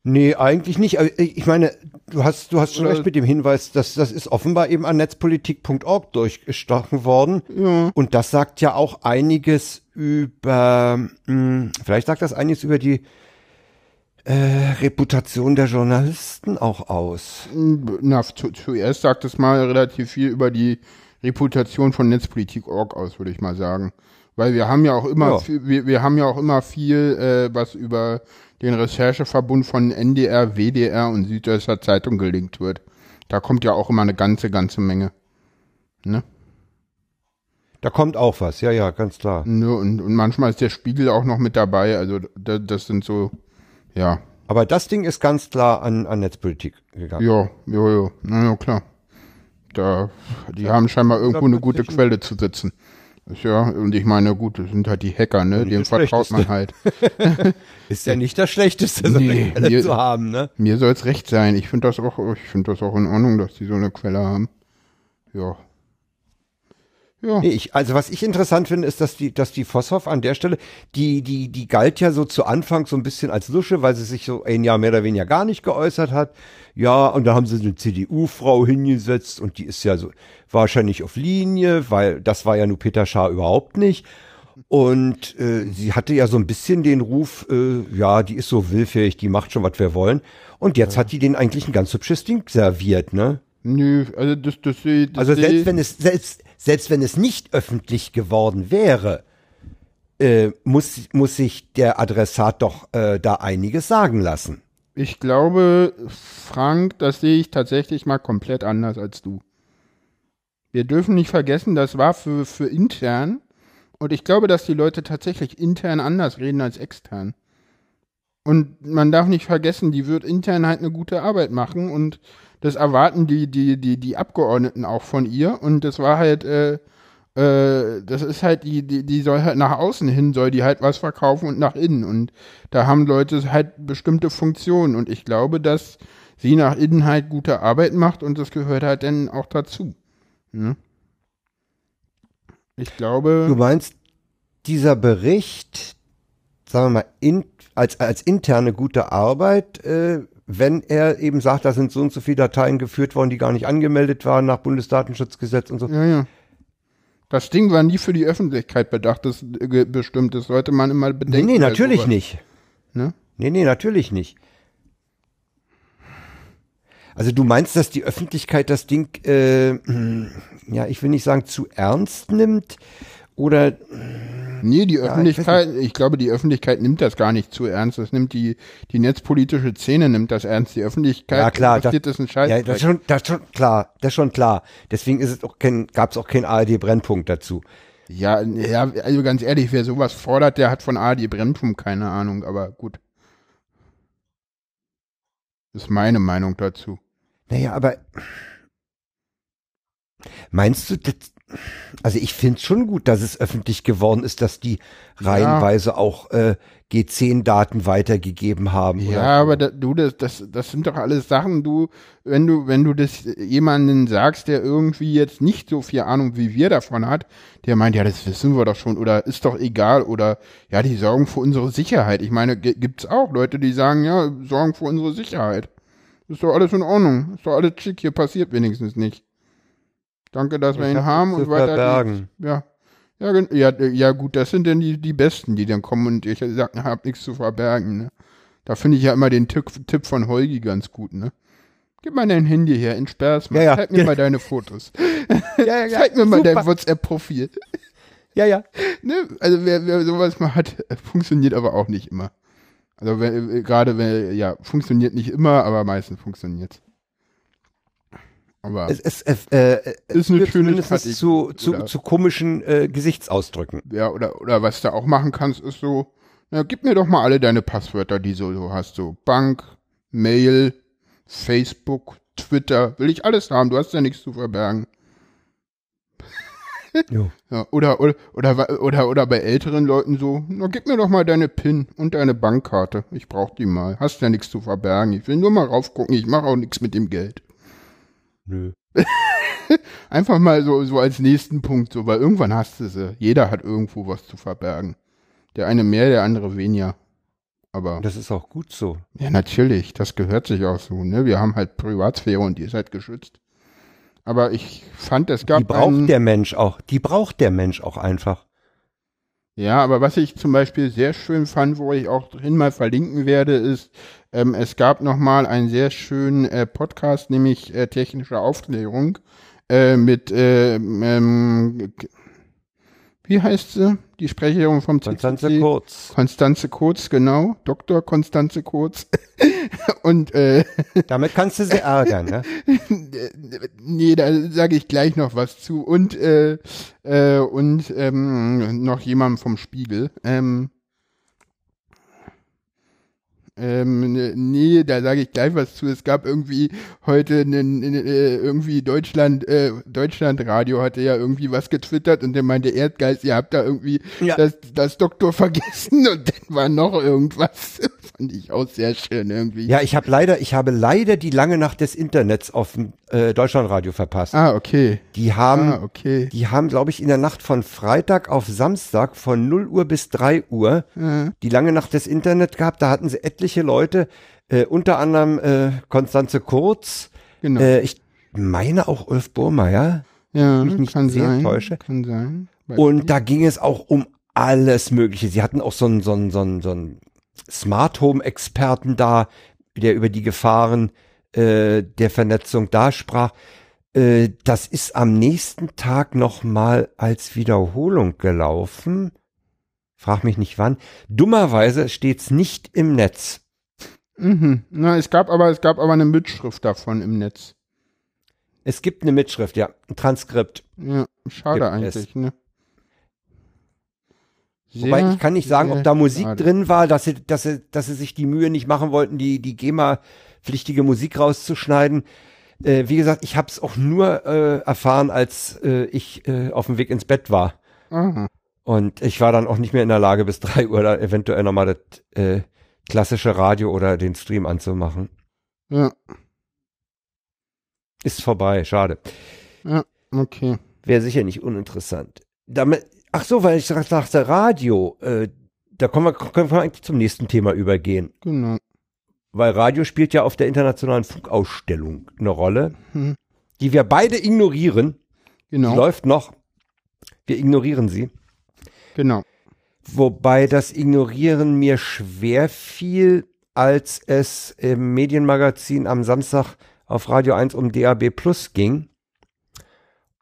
Nee, eigentlich nicht. Aber Ich meine, du hast, du hast schon recht mit dem Hinweis, dass das ist offenbar eben an netzpolitik.org durchgestochen worden. Ja. Und das sagt ja auch einiges über, mh, vielleicht sagt das einiges über die äh, Reputation der Journalisten auch aus. Na, zu, zuerst sagt es mal relativ viel über die Reputation von Netzpolitik.org aus, würde ich mal sagen. Weil wir haben ja auch immer, Ja. Viel, wir, wir haben ja auch immer viel, äh, was über den Rechercheverbund von NDR, WDR und Süddeutscher Zeitung gelinkt wird. Da kommt ja auch immer eine ganze, ganze Menge. Ne? Da kommt auch was, ja, ja, ganz klar. Ne, und, und manchmal ist der Spiegel auch noch mit dabei. Also da, das sind so, ja, Aber das Ding ist ganz klar an, an Netzpolitik gegangen. ja, ja, ja, na ja, klar. Da, die haben scheinbar irgendwo eine gute Quelle zu sitzen. Ist ja, und ich meine, gut, das sind halt die Hacker, ne? Dem vertraut man halt. (laughs) Ist ja nicht das Schlechteste, so Nee, eine Quelle wir- zu haben, ne? Mir soll's recht sein. Ich finde das auch, ich finde das auch in Ordnung, dass die so eine Quelle haben. Ja. Ja. Nee, ich, also was ich interessant finde, ist, dass die, dass die Vosshoff an der Stelle, die, die, die galt ja so zu Anfang so ein bisschen als Lusche, weil sie sich so ein Jahr mehr oder weniger gar nicht geäußert hat. Ja, und da haben sie eine CDU-Frau hingesetzt und die ist ja so wahrscheinlich auf Linie, weil das war ja nur Peter Schaar überhaupt nicht. Und äh, sie hatte ja so ein bisschen den Ruf, äh, ja, die ist so willfähig, die macht schon, was wir wollen. Und jetzt hat die den eigentlich ein ganz hübsches Ding serviert, ne? Nö, also das, das sehe das Also selbst wenn es selbst selbst wenn es nicht öffentlich geworden wäre, äh, muss muss sich der Adressat doch äh, da einiges sagen lassen. Ich glaube, Frank, das sehe ich tatsächlich mal komplett anders als du. Wir dürfen nicht vergessen, das war für, für intern. Und ich glaube, dass die Leute tatsächlich intern anders reden als extern. Und man darf nicht vergessen, die wird intern halt eine gute Arbeit machen und das erwarten die, die, die, die Abgeordneten auch von ihr. Und das war halt, äh, äh, das ist halt, die, die, die soll halt nach außen hin, soll die halt was verkaufen und nach innen. Und da haben Leute halt bestimmte Funktionen. Und ich glaube, dass sie nach innen halt gute Arbeit macht und das gehört halt dann auch dazu. Ne? Ich glaube. Du meinst dieser Bericht, sagen wir mal, in, als, als interne gute Arbeit, äh, wenn er eben sagt, da sind so und so viele Dateien geführt worden, die gar nicht angemeldet waren nach Bundesdatenschutzgesetz und so. Ja, ja. Das Ding war nie für die Öffentlichkeit bedacht, das äh, bestimmt. Das sollte man immer Nee, bedenken. nee, bei natürlich sowas. nicht. Ne? Nee, nee, natürlich nicht. Also du meinst, dass die Öffentlichkeit das Ding, äh, (clears throat) ja, ich will nicht sagen zu ernst nimmt oder Nee, die ich weiß Öffentlichkeit, ich, glaube, die Öffentlichkeit nimmt das gar nicht zu ernst. Das nimmt die, die netzpolitische Szene nimmt das ernst. Die Öffentlichkeit ja klar, interessiert das, ein Scheiß. ja, das ist schon, das schon klar, das ist schon klar. Deswegen ist es auch kein, gab es auch keinen ARD-Brennpunkt dazu. ja, ja, also ganz ehrlich, wer sowas fordert, der hat von ARD Brennpunkt keine Ahnung, aber gut. Das ist meine Meinung dazu. Naja, aber meinst du, das, also ich finde es schon gut, dass es öffentlich geworden ist, dass die reihenweise auch äh, G10-Daten weitergegeben haben. Ja, oder? aber da, du, das, das, das sind doch alles Sachen, du, wenn du, wenn du das jemanden sagst, der irgendwie jetzt nicht so viel Ahnung wie wir davon hat, der meint, ja, das wissen wir doch schon, oder ist doch egal, oder ja, die sorgen für unsere Sicherheit. Ich meine, gi- gibt's auch Leute, die sagen, ja, sorgen für unsere Sicherheit. Ist doch alles in Ordnung, ist doch alles schick, hier passiert wenigstens nicht. Danke, dass wir Ich ihn hab haben und weiter. verbergen. Ja. Ja, ja, ja, gut, das sind denn die, die Besten, die dann kommen und ich sag, hab nichts zu verbergen, ne? Da finde ich ja immer den Tipp, Tipp von Holgi ganz gut, ne? Gib mal dein Handy her, entsperr's mal. Ja, ja. Zeig mir mal (laughs) deine Fotos. ja, ja, Zeig mir mal super. dein WhatsApp-Profil. Ja, ja. Ne? Also wer, wer sowas mal hat, äh, funktioniert aber auch nicht immer. Also äh, gerade wenn, ja, funktioniert nicht immer, aber meistens funktioniert Aber Es, es, es, äh, Ist eine schöne zumindest zu, zu, zu komischen äh, Gesichtsausdrücken. ja, oder, oder was du auch machen kannst, ist so, na, gib mir doch mal alle deine Passwörter, die so, so hast, so Bank, Mail, Facebook, Twitter, will ich alles haben, du hast ja nichts zu verbergen. (laughs) Jo. Ja, oder, oder, oder, oder, oder bei älteren Leuten so, na, gib mir doch mal deine PIN und deine Bankkarte. Ich brauch die mal. Hast ja nichts zu verbergen. Ich will nur mal raufgucken. Ich mache auch nichts mit dem Geld. Nö. (laughs) Einfach mal so, so als nächsten Punkt, so, weil irgendwann hast du sie. Jeder hat irgendwo was zu verbergen. Der eine mehr, der andere weniger. Aber, Das ist auch gut so. ja, natürlich. Das gehört sich auch so, ne? Wir haben halt Privatsphäre und die ist halt geschützt. Aber ich fand, es gab Die braucht einen, der Mensch auch. Die braucht der Mensch auch einfach. Ja, aber was ich zum Beispiel sehr schön fand, wo ich auch drin mal verlinken werde, ist, ähm, es gab noch mal einen sehr schönen äh, Podcast, nämlich äh, technische Aufklärung äh, mit, äh, ähm, wie heißt sie? Die Sprecherin vom Konstanze CCC? Kurz. Konstanze Kurz, genau. Dr. Konstanze Kurz. (laughs) Und äh, Damit kannst du sie (laughs) ärgern, ne? nee, da sage ich gleich noch was zu. Und äh, äh, und ähm, noch jemand vom Spiegel. Ähm, ähm, ne- nee, da sage ich gleich was zu. Es gab irgendwie heute nen- äh, irgendwie Deutschland, äh, Deutschlandradio hatte ja irgendwie was getwittert und der meinte Erdgeist, ihr habt da irgendwie Ja. das, das Doktor (laughs) vergessen und dann war noch irgendwas. (laughs) Fand ich auch sehr schön irgendwie. Ja, ich habe leider, ich habe leider die lange Nacht des Internets auf dem äh, Deutschlandradio verpasst. Ah, okay. Die haben, Ah, okay. die haben, glaube ich, in der Nacht von Freitag auf Samstag von 0 Uhr bis 3 Uhr Ja. die lange Nacht des Internet gehabt. Da hatten sie etliche Leute, äh, unter anderem äh, Konstanze Kurz, Genau. äh, ich meine auch Ulf Burmeier. Ja, mich nicht kann sehr sein. täusche. Kann sein. Und da ging es auch um alles Mögliche. Sie hatten auch so einen, so einen, so einen, so einen Smart Home Experten da, der über die Gefahren äh, der Vernetzung da sprach. Äh, das ist am nächsten Tag nochmal als Wiederholung gelaufen. Frag mich nicht wann. Dummerweise steht's nicht im Netz. Mhm. Na, es gab aber, es gab aber eine Mitschrift davon im Netz. Es gibt eine Mitschrift, ja, ein Transkript. Ja, schade Gibt eigentlich, ne? Wobei Sehr, ich kann nicht sagen, ob da Musik schade. drin war, dass sie, dass sie, dass sie sich die Mühe nicht machen wollten, die, die GEMA-pflichtige Musik rauszuschneiden. Äh, wie gesagt, ich habe es auch nur äh, erfahren, als äh, ich äh, auf dem Weg ins Bett war. Aha. Und ich war dann auch nicht mehr in der Lage, bis drei Uhr da eventuell nochmal das äh, klassische Radio oder den Stream anzumachen. Ja, Ist vorbei, schade. okay. Wäre sicher nicht uninteressant. Damit, ach so, weil ich sagte Radio, äh, da kommen wir, können wir eigentlich zum nächsten Thema übergehen. Genau. Weil Radio spielt ja auf der internationalen Funkausstellung eine Rolle, Hm. die wir beide ignorieren. Die Genau. läuft noch. Wir ignorieren sie. Genau. Wobei das Ignorieren mir schwer fiel, als es im Medienmagazin am Samstag auf Radio 1 um DAB Plus ging.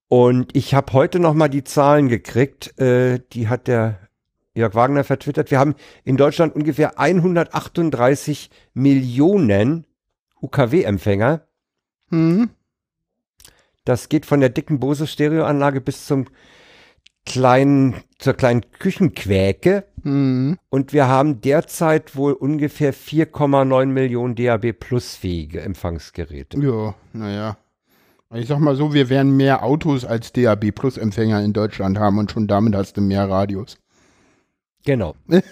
Und ich habe heute noch mal die Zahlen gekriegt, äh, die hat der Jörg Wagner vertwittert. Wir haben in Deutschland ungefähr 138 Millionen UKW-Empfänger. Hm. Das geht von der dicken Bose Stereoanlage bis zum kleinen, zur kleinen Küchenquäke. Hm. Und wir haben derzeit wohl ungefähr 4,9 Millionen DAB Plus fähige Empfangsgeräte. Ja, naja. Ich sag mal so, wir werden mehr Autos als DAB Plus Empfänger in Deutschland haben und schon damit hast du mehr Radios. Genau. (laughs) was,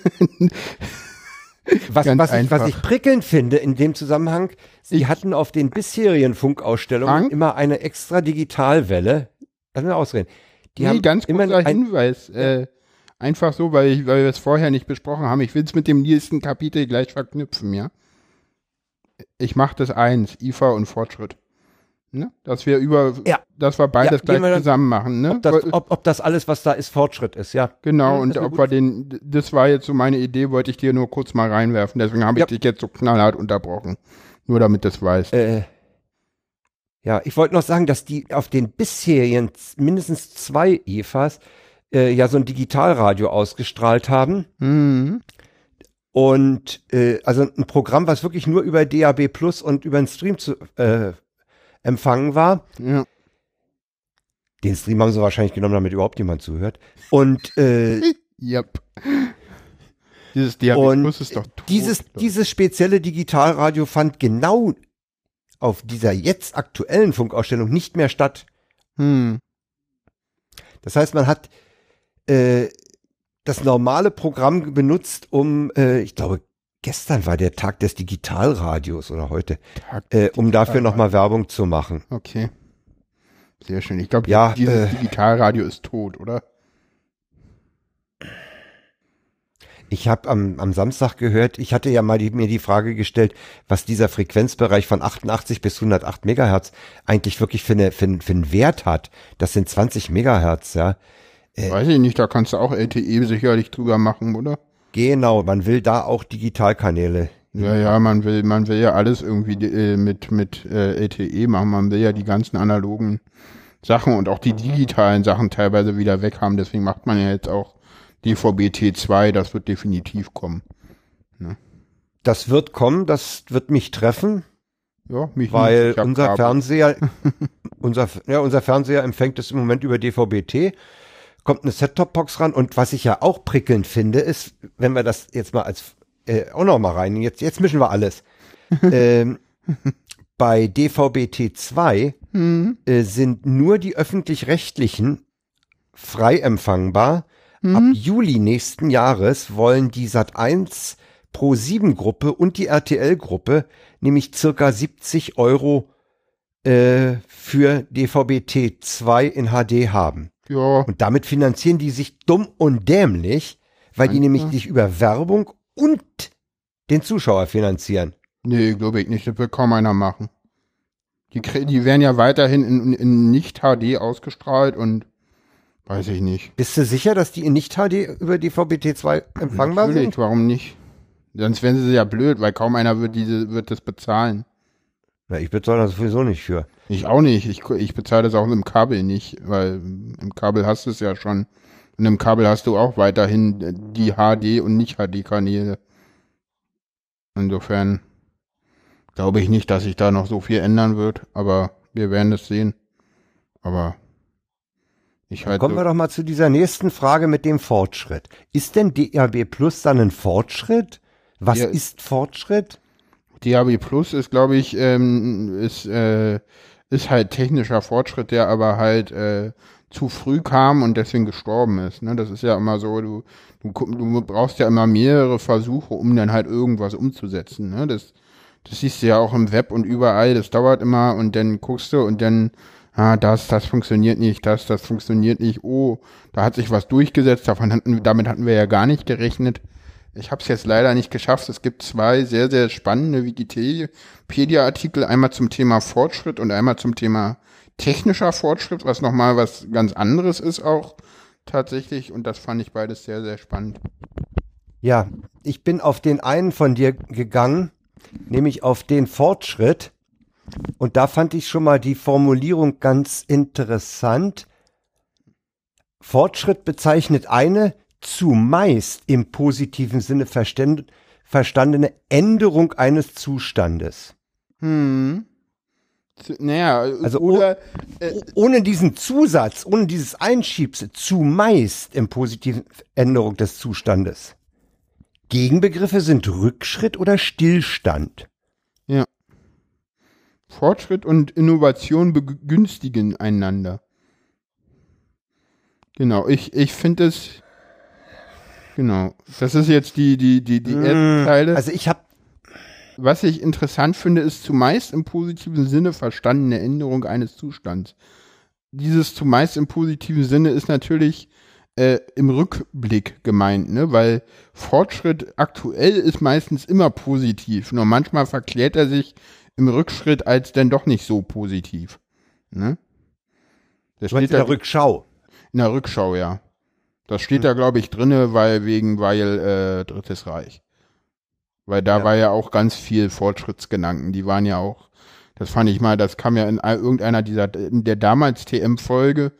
was, ich, was ich prickelnd finde in dem Zusammenhang, sie Ich- hatten auf den bisherigen Funkausstellungen Frank? immer eine extra Digitalwelle. Lass mir ausreden. Die nee, haben ganz immer kurzer ein, Hinweis. Äh, einfach so, weil, ich, weil wir es vorher nicht besprochen haben. Ich will es mit dem nächsten Kapitel gleich verknüpfen, ja. Ich mache das eins, IFA und Fortschritt. Ne? Dass wir über, Ja. dass wir beides Ja, gleich wir zusammen machen, ne? ob, das, ob, ob das alles, was da ist, Fortschritt ist, ja. Genau, Ja, und das ob wir den, das war jetzt so meine Idee, wollte ich dir nur kurz mal reinwerfen. Deswegen habe ich dich jetzt so knallhart unterbrochen. Nur damit du es weißt. Äh, ja, ich wollte noch sagen, dass die auf den bisherigen mindestens zwei IFAs äh, ja so ein Digitalradio ausgestrahlt haben. Mhm. Und äh, also ein Programm, was wirklich nur über DAB Plus und über den Stream zu äh, empfangen war. Ja. Den Stream haben sie wahrscheinlich genommen, damit überhaupt jemand zuhört. Und äh, (laughs) Yep. Dieses DAB Und Plus ist doch tot. dieses, dieses spezielle Digitalradio fand genau auf dieser jetzt aktuellen Funkausstellung nicht mehr statt. Hm. Das heißt, man hat äh, das normale Programm benutzt, um, äh, ich glaube, gestern war der Tag des Digitalradios oder heute, äh, um dafür nochmal Werbung zu machen. Okay. Sehr schön. Ich glaube, Ja, dieses äh, Digitalradio ist tot, oder? Ich habe am, am Samstag gehört, ich hatte ja mal die, mir die Frage gestellt, was dieser Frequenzbereich von 88 bis 108 Megahertz eigentlich wirklich für, eine, für, einen- für einen Wert hat. Das sind 20 Megahertz, ja. Äh. Weiß ich nicht, da kannst du auch LTE sicherlich drüber machen, oder? Genau, man will da auch Digitalkanäle. Ja, ja, man will, man will ja alles irgendwie äh, mit, mit äh, LTE machen. Man will ja die ganzen analogen Sachen und auch die digitalen Sachen teilweise wieder weg haben. Deswegen macht man ja jetzt auch DVB-T2. Das wird definitiv kommen. Das wird kommen, das wird mich treffen, Ja, mich weil nicht. Unser Kabel. Fernseher, (laughs) unser, ja, unser Fernseher empfängt es im Moment über DVB-T, kommt eine Set-Top-Box ran und was ich ja auch prickelnd finde, ist, wenn wir das jetzt mal als äh, auch noch mal rein, jetzt, jetzt mischen wir alles. (laughs) ähm, bei DVB-T2 Hm, äh, sind nur die öffentlich-rechtlichen frei empfangbar. Ab Juli nächsten Jahres wollen die Sat1 Pro 7 Gruppe und die RTL Gruppe nämlich circa 70 Euro äh, für DVB-T2 in HD haben. ja, Und damit finanzieren die sich dumm und dämlich, weil die Einfach. nämlich sich über Werbung und den Zuschauer finanzieren. nee, glaube ich nicht. Das wird kaum einer machen. Die, die werden ja weiterhin in, in nicht HD ausgestrahlt und weiß ich nicht. Bist du sicher, dass die in Nicht-HD über DVB-T2 empfangbar Natürlich, sind? warum nicht? Sonst wären sie ja blöd, weil kaum einer wird diese, wird das bezahlen. Na, ich bezahle das sowieso nicht für. Ich auch nicht. Ich, ich bezahle das auch im Kabel nicht, weil im Kabel hast du es ja schon. Und im Kabel hast du auch weiterhin die HD und nicht HD-Kanäle. Insofern glaube ich nicht, dass sich da noch so viel ändern wird, aber wir werden es sehen. Aber ich halt. Kommen wir doch mal zu dieser nächsten Frage mit dem Fortschritt. Ist denn DAB Plus dann ein Fortschritt? Was Ja. ist Fortschritt? DAB Plus ist, glaube ich, ähm, ist, äh, ist halt technischer Fortschritt, der aber halt äh, zu früh kam und deswegen gestorben ist. Ne? Das ist ja immer so, du, du, du brauchst ja immer mehrere Versuche, um dann halt irgendwas umzusetzen. Ne? Das, das siehst du ja auch im Web und überall, das dauert immer und dann guckst du und dann, ah, das, das funktioniert nicht, das, das funktioniert nicht, oh, da hat sich was durchgesetzt, davon hatten, damit hatten wir ja gar nicht gerechnet. Ich habe es jetzt leider nicht geschafft. Es gibt zwei sehr, sehr spannende Wikipedia-Artikel, einmal zum Thema Fortschritt und einmal zum Thema technischer Fortschritt, was nochmal was ganz anderes ist auch tatsächlich. Und das fand ich beides sehr, sehr spannend. Ja, ich bin auf den einen von dir gegangen, nämlich auf den Fortschritt. Und da fand ich schon mal die Formulierung ganz interessant. Fortschritt bezeichnet eine zumeist im positiven Sinne verstandene Änderung eines Zustandes. Hm. Naja, also oder, äh, ohne diesen Zusatz, ohne dieses Einschiebs, zumeist im positiven Änderung des Zustandes. Gegenbegriffe sind Rückschritt oder Stillstand. Fortschritt und Innovation begünstigen einander. Genau, ich, ich finde es. Genau. Das ist jetzt die, die, die, die ersten Teile. Also ich habe was ich interessant finde, ist zumeist im positiven Sinne verstandene Änderung eines Zustands. Dieses zumeist im positiven Sinne ist natürlich äh, im Rückblick gemeint, ne? weil Fortschritt aktuell ist meistens immer positiv, nur manchmal verklärt er sich im Rückschritt als denn doch nicht so positiv. Ne? Das steht in der Rückschau. In der Rückschau, ja. Das steht hm. da, glaube ich, drinne, weil wegen, weil äh, Drittes Reich. Weil da ja. war ja auch ganz viel Fortschrittsgedanken. Die waren ja auch, das fand ich mal, das kam ja in irgendeiner dieser, in der damals TM-Folge,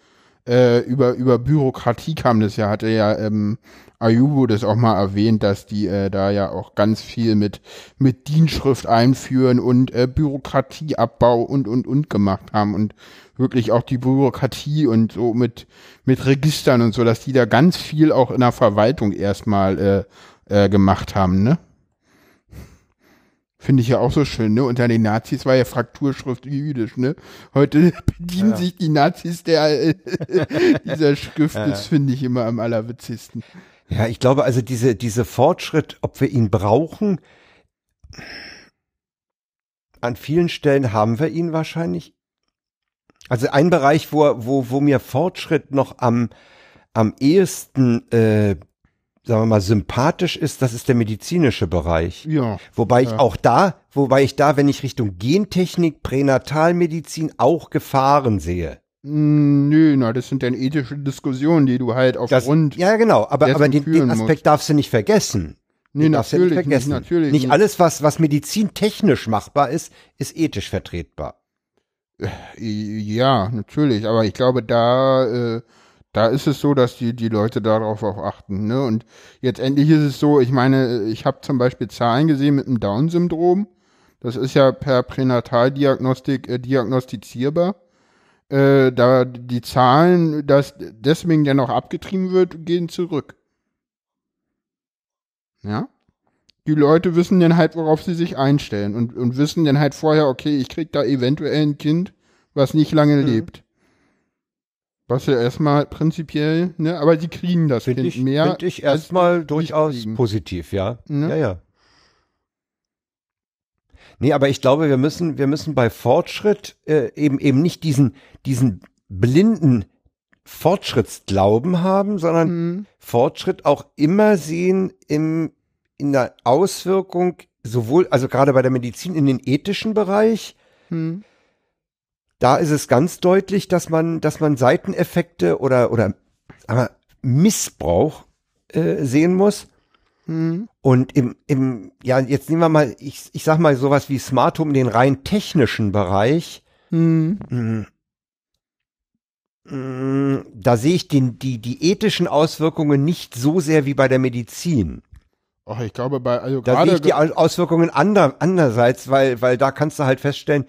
äh, über, über Bürokratie kam das ja, hatte ja ähm, Ayubo das auch mal erwähnt, dass die äh, da ja auch ganz viel mit, mit Dienschrift einführen und äh, Bürokratieabbau und, und, und gemacht haben und wirklich auch die Bürokratie und so mit, mit Registern und so, dass die da ganz viel auch in der Verwaltung erstmal äh, äh, gemacht haben, ne? Finde ich ja auch so schön, ne? Unter den Nazis war ja Frakturschrift jüdisch, ne? Heute (laughs) bedienen ja. sich die Nazis der (laughs) dieser Schrift, das finde ich immer am allerwitzigsten. Ja, ich glaube also diese, diese Fortschritt, ob wir ihn brauchen, an vielen Stellen haben wir ihn wahrscheinlich. Also ein Bereich, wo, wo, wo mir Fortschritt noch am, am ehesten äh, sagen wir mal, sympathisch ist, das ist der medizinische Bereich. Ja. Wobei ja. ich auch da, wobei ich da, wenn ich Richtung Gentechnik, Pränatalmedizin auch Gefahren sehe. Hm, nö, na, das sind dann ethische Diskussionen, die du halt aufgrund. Das, ja, genau, aber, aber den, den Aspekt musst. darfst du nicht vergessen. Nee, natürlich, nicht, vergessen. Nicht, natürlich nicht alles, was, was medizintechnisch machbar ist, ist ethisch vertretbar. Äh, ja, natürlich, aber ich glaube, da äh, da ist es so, dass die, die Leute darauf auch achten. Ne? Und jetzt endlich ist es so, ich meine, ich habe zum Beispiel Zahlen gesehen mit dem Down-Syndrom. Das ist ja per Pränataldiagnostik äh, diagnostizierbar. Äh, da die Zahlen, dass deswegen der noch abgetrieben wird, gehen zurück. Ja? Die Leute wissen dann halt, worauf sie sich einstellen und, und wissen dann halt vorher, okay, ich krieg da eventuell ein Kind, was nicht lange mhm. lebt. Was ja erstmal prinzipiell, ne, aber die kriegen das find ich, mehr. Finde ich erstmal durchaus positiv, ja. Ne? Ja, ja. Nee, aber ich glaube, wir müssen, wir müssen bei Fortschritt äh, eben eben nicht diesen, diesen blinden Fortschrittsglauben haben, sondern mhm. Fortschritt auch immer sehen im, in der Auswirkung sowohl, also gerade bei der Medizin in den ethischen Bereich, mhm da ist es ganz deutlich, dass man, dass man Seiteneffekte oder, oder aber Missbrauch äh, sehen muss. Hm. Und im, im, ja, jetzt nehmen wir mal, ich, ich sag mal sowas wie Smart Home, den rein technischen Bereich. Hm. Hm. hm. Da sehe ich den, die, die ethischen Auswirkungen nicht so sehr wie bei der Medizin. Ach, ich glaube, bei, also da sehe ich die Auswirkungen ander, andererseits, weil, weil da kannst du halt feststellen,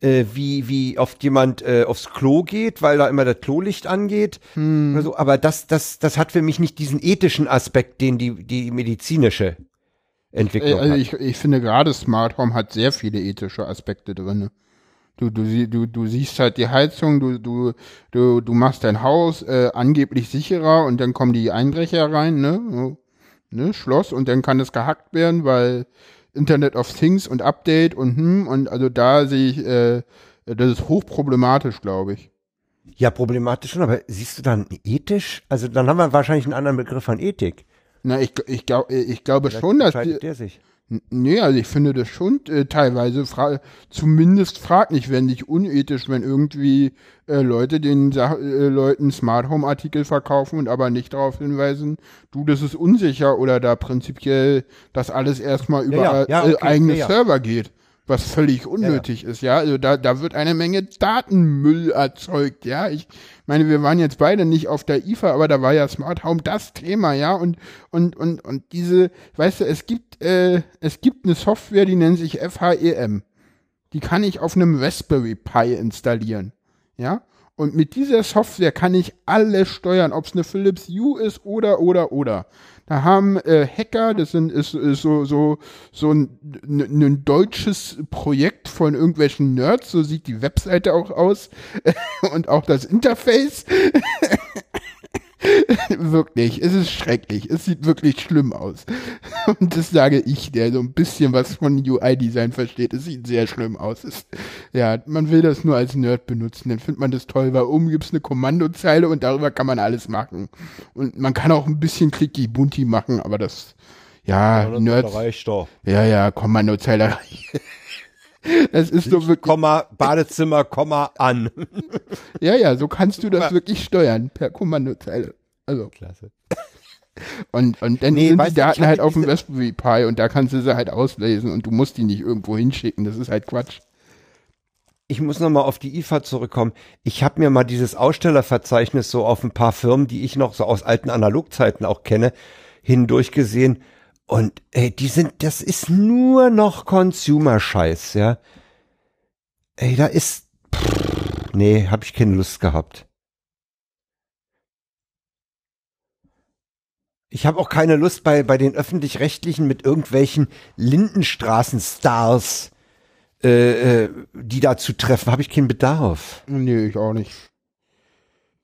äh, wie, wie oft jemand äh, aufs Klo geht, weil da immer das Klolicht angeht. Hm. Also, aber das, das, das hat für mich nicht diesen ethischen Aspekt, den die, die medizinische Entwicklung also hat. Ich, ich finde gerade Smart Home hat sehr viele ethische Aspekte drin. Du, du, du, du siehst halt die Heizung, du, du, du, du machst dein Haus äh, angeblich sicherer und dann kommen die Einbrecher rein, ne? ne? Schloss und dann kann es gehackt werden, weil Internet of Things und Update und hm, und also da sehe ich, äh, das ist hochproblematisch, glaube ich. Ja, problematisch schon, aber siehst du dann ethisch? Also dann haben wir wahrscheinlich einen anderen Begriff von Ethik. Na, ich, ich, glaub, ich glaube schon, dass die, der sich. Nee, also ich finde das schon äh, teilweise fra zumindest fraglich, wenn nicht unethisch, wenn irgendwie äh, Leute den Sa äh, Leuten Smart Home Artikel verkaufen und aber nicht darauf hinweisen, du, das ist unsicher oder da prinzipiell das alles erstmal über ja, ja, äh, okay, eigene ja, ja. Server geht. Was völlig unnötig ist, ja. Also da, da wird eine Menge Datenmüll erzeugt, ja. Ich meine, wir waren jetzt beide nicht auf der IFA, aber da war ja Smart Home das Thema, ja. Und, und, und, und diese, weißt du, es gibt, äh, es gibt eine Software, die nennt sich FHEM. Die kann ich auf einem Raspberry Pi installieren, ja. Und mit dieser Software kann ich alles steuern, ob es eine Philips Hue ist oder, oder, oder. Da haben äh, Hacker, das sind, ist, ist so, so, so ein, ein deutsches Projekt von irgendwelchen Nerds, so sieht die Webseite auch aus (laughs) und auch das Interface. (laughs) (laughs) wirklich, es ist schrecklich, es sieht wirklich schlimm aus. (laughs) Und das sage ich, der so ein bisschen was von UI-Design versteht. Es sieht sehr schlimm aus. Es, ja, man will das nur als Nerd benutzen, dann findet man das toll, weil oben gibt's eine Kommandozeile und darüber kann man alles machen. Und man kann auch ein bisschen clicky bunti machen, aber das, ja, Nerds, reicht doch. ja, ja, Kommandozeile. (laughs) Das ist so wirklich, Komma, Badezimmer, Komma, an. ja, ja, so kannst du das wirklich steuern per Kommandozeile. Also, Klasse. und, und dann Nee, sind die Daten halt auf dem Raspberry Pi und da kannst du sie halt auslesen und du musst die nicht irgendwo hinschicken. Das ist halt Quatsch. Ich muss noch mal auf die IFA zurückkommen. Ich habe mir mal dieses Ausstellerverzeichnis so auf ein paar Firmen, die ich noch so aus alten Analogzeiten auch kenne, hindurchgesehen. Und ey, die sind, das ist nur noch Consumer-Scheiß, ja. Ey, da ist, pff, nee, habe ich keine Lust gehabt. Ich habe auch keine Lust bei, bei den öffentlich-rechtlichen mit irgendwelchen Lindenstraßen-Stars äh, äh, die da zu treffen, habe ich keinen Bedarf. Nee, ich auch nicht.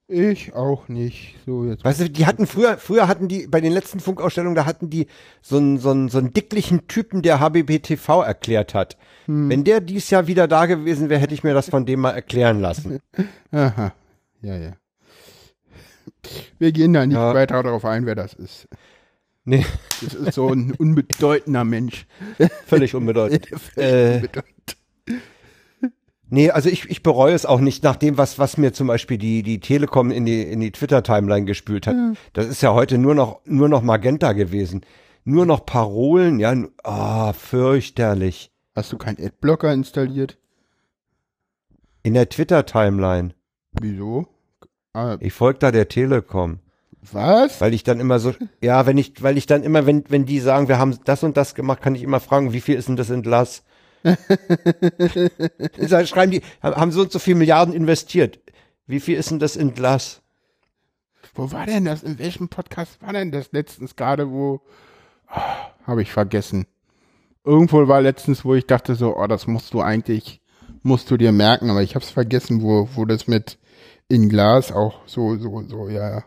Ich auch nicht. So, jetzt. Weißt du, die hatten früher, früher hatten die, bei den letzten Funkausstellungen, da hatten die so einen, so einen, so einen dicklichen Typen, der HBBTV erklärt hat. Wenn der dies Jahr wieder da gewesen wäre, hätte ich mir das von dem mal erklären lassen. (laughs) Aha. Ja, ja. Wir gehen da nicht Ja. weiter darauf ein, wer das ist. Nee, Das ist so ein unbedeutender Mensch. (laughs) völlig unbedeutend. (laughs) Völlig Äh, unbedeutend. Nee, also ich, ich bereue es auch nicht nach dem, was, was mir zum Beispiel die, die Telekom in die, in die Twitter-Timeline gespült hat. Das ist ja heute nur noch, nur noch Magenta gewesen. Nur noch Parolen, ja, ah, fürchterlich. Hast du keinen Adblocker installiert? In der Twitter-Timeline. Wieso? Ah, Ich folge da der Telekom. was? Weil ich dann immer so, ja, wenn ich, weil ich dann immer, wenn, wenn die sagen, wir haben das und das gemacht, kann ich immer fragen, wie viel ist denn das Entlass? Dann schreiben die, haben so und so viel Milliarden investiert. Wie viel ist denn das Entlass? Wo war denn das? In welchem Podcast war denn das letztens gerade, wo. Ah, Habe ich vergessen. Irgendwo war letztens, wo ich dachte so, oh, das musst du eigentlich, musst du dir merken, aber ich habe es vergessen, wo, wo das mit in Glas auch so, so, so, ja.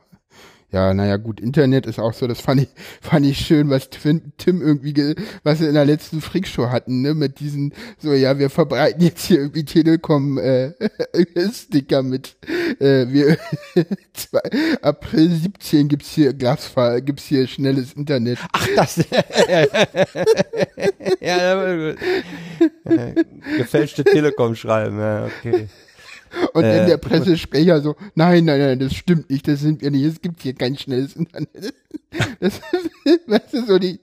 Ja, naja, gut, Internet ist auch so, das fand ich, fand ich schön, was Tim, Tim irgendwie, ge, was sie in der letzten Freakshow hatten, ne, mit diesen, so, ja, wir verbreiten jetzt hier irgendwie Telekom, äh, Sticker mit, äh, wir, zwei, April 17 gibt's hier Glasfaser, gibt's hier schnelles Internet. Ach, das. ja, aber gut. Äh, Gefälschte Telekom schreiben, ja, okay. Und Äh, dann der Pressesprecher so, nein, nein, nein, das stimmt nicht, das sind wir nicht, es gibt hier kein schnelles Internet. (laughs) Das, weißt du, so die,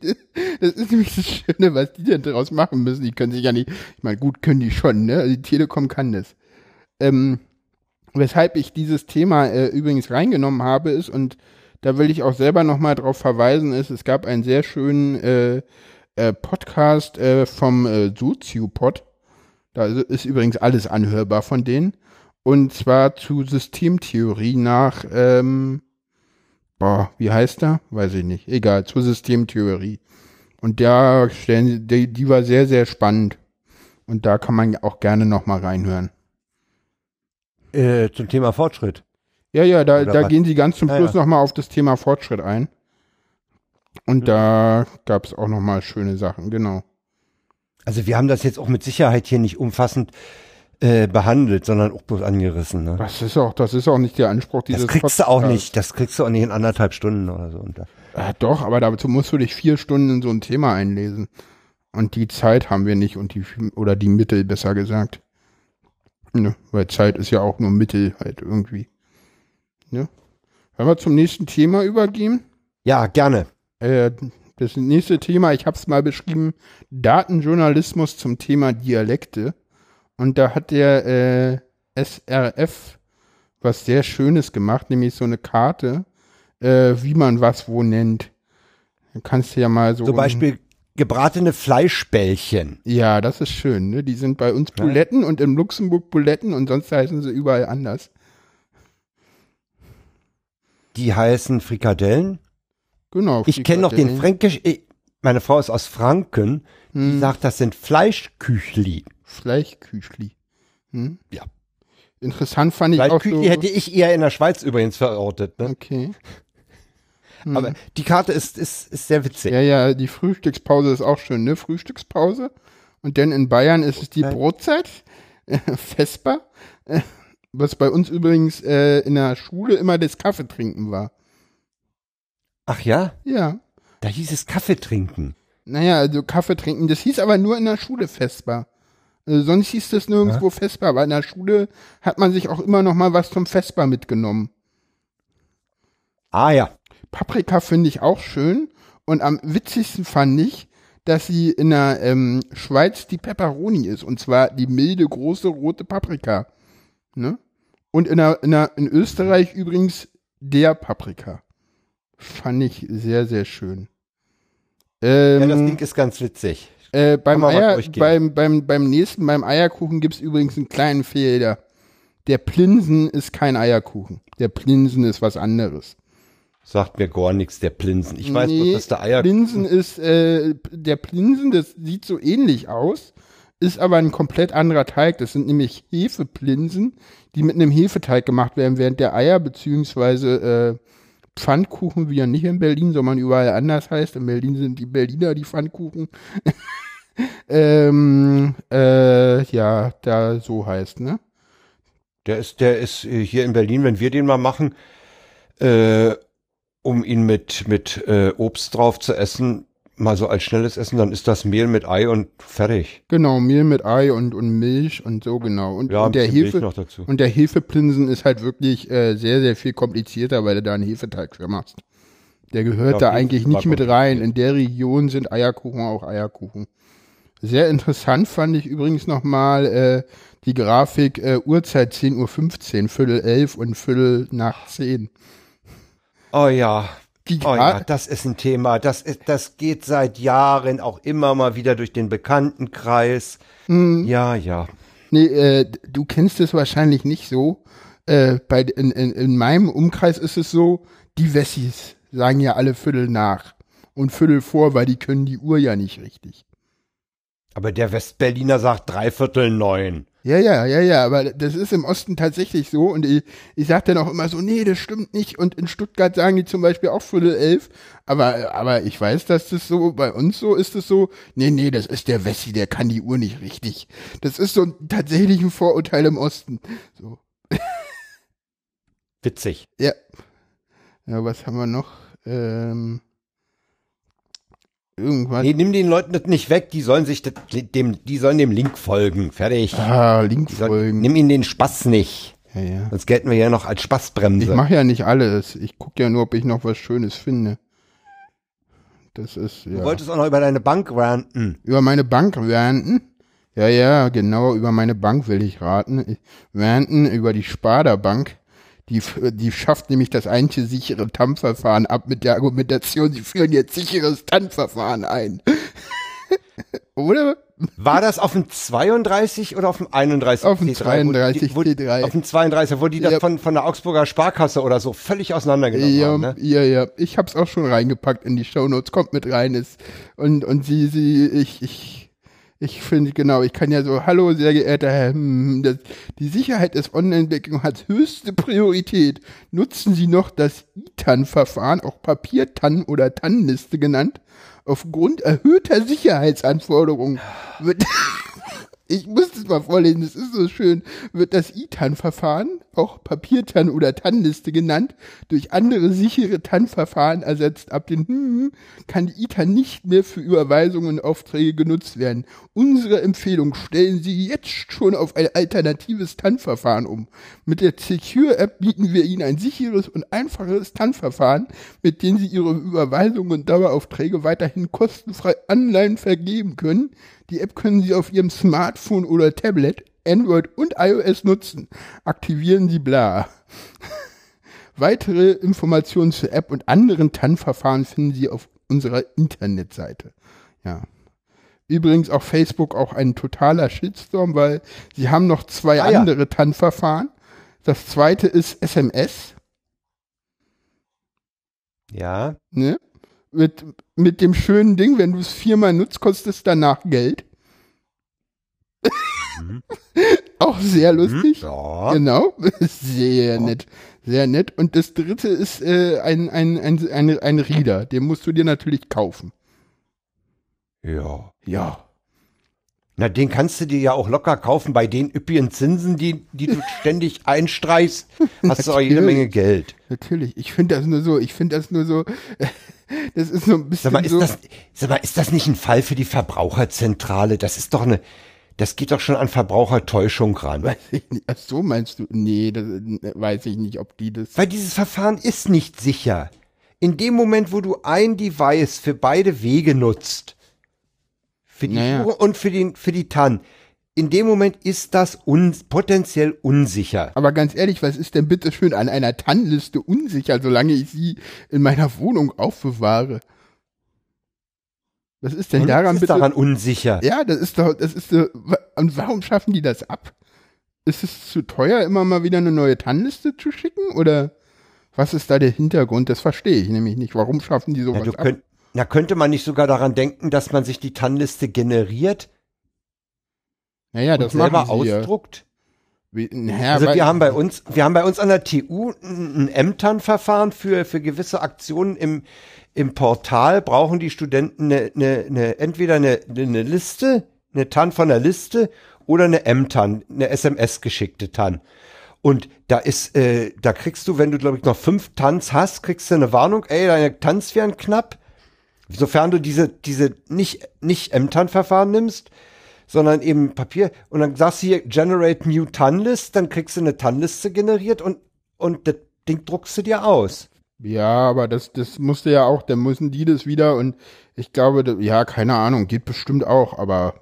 das ist nämlich das Schöne, was die denn daraus machen müssen. Die können sich ja nicht, ich meine, gut, können die schon, ne? Also die Telekom kann das. Ähm, weshalb ich dieses Thema äh, übrigens reingenommen habe, ist, und da will ich auch selber nochmal drauf verweisen, ist, es gab einen sehr schönen äh, äh, Podcast äh, vom äh, Sozio-Pod. Da ist übrigens alles anhörbar von denen. Und zwar zu Systemtheorie nach, ähm, boah, wie heißt er? Weiß ich nicht. Egal, zur Systemtheorie. Und da stellen sie, die, die war sehr, sehr spannend. Und da kann man auch gerne nochmal reinhören. Äh, zum Thema Fortschritt. Ja, ja, da, Oder da was? gehen sie ganz zum Ja, Schluss ja. nochmal auf das Thema Fortschritt ein. Und da gab es auch nochmal schöne Sachen, genau. Also wir haben das jetzt auch mit Sicherheit hier nicht umfassend äh, behandelt, sondern auch bloß angerissen. Ne? Das ist auch, das ist auch nicht der Anspruch dieses Das kriegst du auch Podcasts. nicht. Das kriegst du auch nicht in anderthalb Stunden oder so. Und Ja, doch, aber dazu musst du dich vier Stunden in so ein Thema einlesen. Und die Zeit haben wir nicht und die, oder die Mittel, besser gesagt. Ne, weil Zeit ist ja auch nur Mittel halt irgendwie. Ne? Wollen wir zum nächsten Thema übergehen? Ja, gerne. Äh, das nächste Thema, ich habe es mal beschrieben, Datenjournalismus zum Thema Dialekte. Und da hat der äh, SRF was sehr Schönes gemacht, nämlich so eine Karte, äh, wie man was wo nennt. Dann kannst du ja mal so. Zum Beispiel gebratene Fleischbällchen. Ja, das ist schön. Ne? Die sind bei uns Buletten und in Luxemburg Buletten und sonst heißen sie überall anders. Die heißen Frikadellen. Genau. Ich kenne noch den Frikadellen. Fränkisch. ich- Meine Frau ist aus Franken. Die Hm. sagt, das sind Fleischküchli. Fleischküchli. Hm? Ja. Interessant fand ich auch Fleischküchli so. hätte ich eher in der Schweiz übrigens verortet. Ne? Okay. (laughs) Hm. Aber die Karte ist, ist, ist sehr witzig. Ja, ja, die Frühstückspause ist auch schön, ne? Frühstückspause. Und dann in Bayern ist es die. Brotzeit, (laughs) Vesper, (laughs) was bei uns übrigens äh, in der Schule immer das Kaffee trinken war. Ach ja? Ja. Da hieß es Kaffee trinken. Naja, also Kaffee trinken, das hieß aber nur in der Schule Vesper. Äh, sonst hieß das nirgendwo Vesper, aber in der Schule hat man sich auch immer noch mal was zum Vesper mitgenommen. Ah ja. Paprika finde ich auch schön. Und am witzigsten fand ich, dass sie in der ähm, Schweiz die Pepperoni ist. Und zwar die milde, große, rote Paprika. Ne? Und in, der, in, der, in Österreich übrigens der Paprika. Fand ich sehr, sehr schön. Ähm, Ja, das Ding ist ganz witzig. äh, beim, Eier, beim, beim, beim nächsten, beim Eierkuchen gibt's übrigens einen kleinen Fehler. Der Plinsen ist kein Eierkuchen. Der Plinsen ist was anderes. Sagt mir gar nichts, der Plinsen. Ich weiß bloß, dass der Eier. Plinsen ist, äh, der Plinsen, das sieht so ähnlich aus, ist aber ein komplett anderer Teig. Das sind nämlich Hefeplinsen, die mit einem Hefeteig gemacht werden, während der Eier beziehungsweise äh, Pfannkuchen, wie ja nicht in Berlin, sondern überall anders heißt. In Berlin sind die Berliner die Pfannkuchen. (laughs) ähm, äh, ja, da so heißt, ne? Der ist, der ist äh, hier in Berlin, wenn wir den mal machen, äh, um ihn mit, mit äh, Obst drauf zu essen, mal so als schnelles Essen, dann ist das Mehl mit Ei und fertig. Genau, Mehl mit Ei und, und Milch und so genau. Und, Ja, und der Hefe, noch dazu. Und der Hefeplinsen ist halt wirklich äh, sehr, sehr viel komplizierter, weil du da einen Hefeteig für machst. Der gehört Ja, da eigentlich nicht mit rein. In der Region sind Eierkuchen auch Eierkuchen. Sehr interessant fand ich übrigens nochmal äh, die Grafik äh, Uhrzeit 10.15 Uhr, Viertel elf und Viertel nach zehn. Oh ja. Die Oh ja, das ist ein Thema. Das ist, das geht seit Jahren auch immer mal wieder durch den Bekanntenkreis. Hm. Ja, ja. Nee, äh, du kennst es wahrscheinlich nicht so. Äh, bei, in, in, in meinem Umkreis ist es so, die Wessis sagen ja alle Viertel nach und Viertel vor, weil die können die Uhr ja nicht richtig. Aber der Westberliner sagt dreiviertel neun. Ja, ja, ja, ja, aber das ist im Osten tatsächlich so und ich, ich sag dann auch immer so, nee, das stimmt nicht und in Stuttgart sagen die zum Beispiel auch Viertel elf, aber, aber ich weiß, dass das so, bei uns so ist es so, nee, nee, das ist der Wessi, der kann die Uhr nicht richtig. Das ist so ein, tatsächlich ein Vorurteil im Osten. So. Witzig. Ja. Ja, was haben wir noch? Ähm, irgendwas. Nee, nimm den Leuten das nicht weg. Die sollen sich das, dem, die sollen dem Link folgen. Fertig. Ah, Die sollen, Linkfolgen. nimm ihnen den Spaß nicht. Ja, ja. Sonst gelten wir ja noch als Ich Spaßbremse. mache ja nicht alles. Ich gucke ja nur, ob ich noch was Schönes finde. Das ist, Du ja. wolltest auch noch über deine Bank ranten. Über meine Bank ranten? Ja, ja, genau, über meine Bank will ich raten. Ich- Ranten über die Sparda Bank. Die, die schafft nämlich das einzige sichere TAN-Verfahren ab mit der Argumentation, sie führen jetzt sicheres TAN-Verfahren ein. (laughs) Oder? War das auf dem 32 oder auf dem 31 Auf dem T3? 32 wo die, wo, T3. Auf dem 32, wo die das Ja. von, von der Augsburger Sparkasse oder so völlig auseinandergenommen Ja, haben. Ne? ja, ja. Ich hab's auch schon reingepackt in die Shownotes. Kommt mit rein. Ist, und, und sie, sie, ich, ich, ich finde, genau, ich kann ja so, hallo, sehr geehrter Herr, hm, das, die Sicherheit des Online-Banking hat höchste Priorität. Nutzen Sie noch das ITAN-Verfahren, auch Papier-TAN oder TAN-Liste genannt. Aufgrund erhöhter Sicherheitsanforderungen wird, (laughs) ich muss das mal vorlesen, das ist so schön, wird das ITAN-Verfahren auch Papiertann oder Tannliste genannt, durch andere sichere Tannverfahren ersetzt. Ab den hm, kann die ITAN nicht mehr für Überweisungen und Aufträge genutzt werden. Unsere Empfehlung, stellen Sie jetzt schon auf ein alternatives Tannverfahren um. Mit der Secure-App bieten wir Ihnen ein sicheres und einfaches Tannverfahren, mit dem Sie Ihre Überweisungen und Daueraufträge weiterhin kostenfrei online vergeben können. Die App können Sie auf Ihrem Smartphone oder Tablet Android und iOS nutzen. Aktivieren Sie bla. (laughs) Weitere Informationen zur App und anderen TAN-Verfahren finden Sie auf unserer Internetseite. Ja. Übrigens auch Facebook auch ein totaler Shitstorm, weil sie haben noch zwei Ah, ja. andere TAN-Verfahren. Das zweite ist SMS, Ja. ne? Mit, mit dem schönen Ding, wenn du es viermal nutzt, kostet es danach Geld. (laughs) auch sehr lustig. Ja. Genau, (laughs) sehr nett, sehr nett. Und das dritte ist äh, ein, ein, ein, ein, ein Reader, den musst du dir natürlich kaufen. Ja. Ja. Na, den kannst du dir ja auch locker kaufen bei den üppigen Zinsen, die, die du (laughs) ständig einstreichst. Hast du auch jede. Menge Geld. Natürlich. Ich finde das nur so, ich finde das nur so, das ist so ein bisschen Sag mal, ist so. das, sag mal, ist das nicht ein Fall für die Verbraucherzentrale? Das ist doch eine, das geht doch schon an Verbrauchertäuschung ran. weiß ich nicht. Ach so meinst du? Nee, das äh, weiß ich nicht, ob die das. Weil dieses Verfahren ist nicht sicher. In dem Moment, wo du ein Device für beide Wege nutzt, für die Naja. Uhr und für, den, für die TAN, in dem Moment ist das un potenziell unsicher. Aber ganz ehrlich, was ist denn bitte schön an einer TAN-Liste unsicher, solange ich sie in meiner Wohnung aufbewahre? Was ist denn Und daran ist bitte? daran unsicher. Ja, das ist doch, das ist so, wa- und warum schaffen die das ab? Ist es zu teuer, immer mal wieder eine neue TAN-Liste zu schicken? Oder was ist da der Hintergrund? Das verstehe ich nämlich nicht. Warum schaffen die Ja, sowas ab? könnt, na, könnte man nicht sogar daran denken, dass man sich die TAN-Liste generiert Naja, und das selber ja. ausdruckt? Wie, naja, Also wir haben bei uns, wir haben bei uns an der TU ein ein MTAN-Verfahren für, für gewisse Aktionen im, im Portal brauchen die Studenten eine, eine, eine, entweder eine, eine Liste, eine TAN von der Liste oder eine MTAN, eine SMS-geschickte TAN. Und da ist, äh, da kriegst du, wenn du, glaube ich, noch fünf TANs hast, kriegst du eine Warnung, ey, deine TANs wären knapp. Sofern du diese, diese nicht, nicht MTAN-Verfahren nimmst, sondern eben Papier. Und dann sagst du hier, generate new TAN-List, dann kriegst du eine TAN-Liste generiert und, und das Ding druckst du dir aus. Ja, aber das, das musste ja auch, dann müssen die das wieder und ich glaube, ja, keine Ahnung, geht bestimmt auch, aber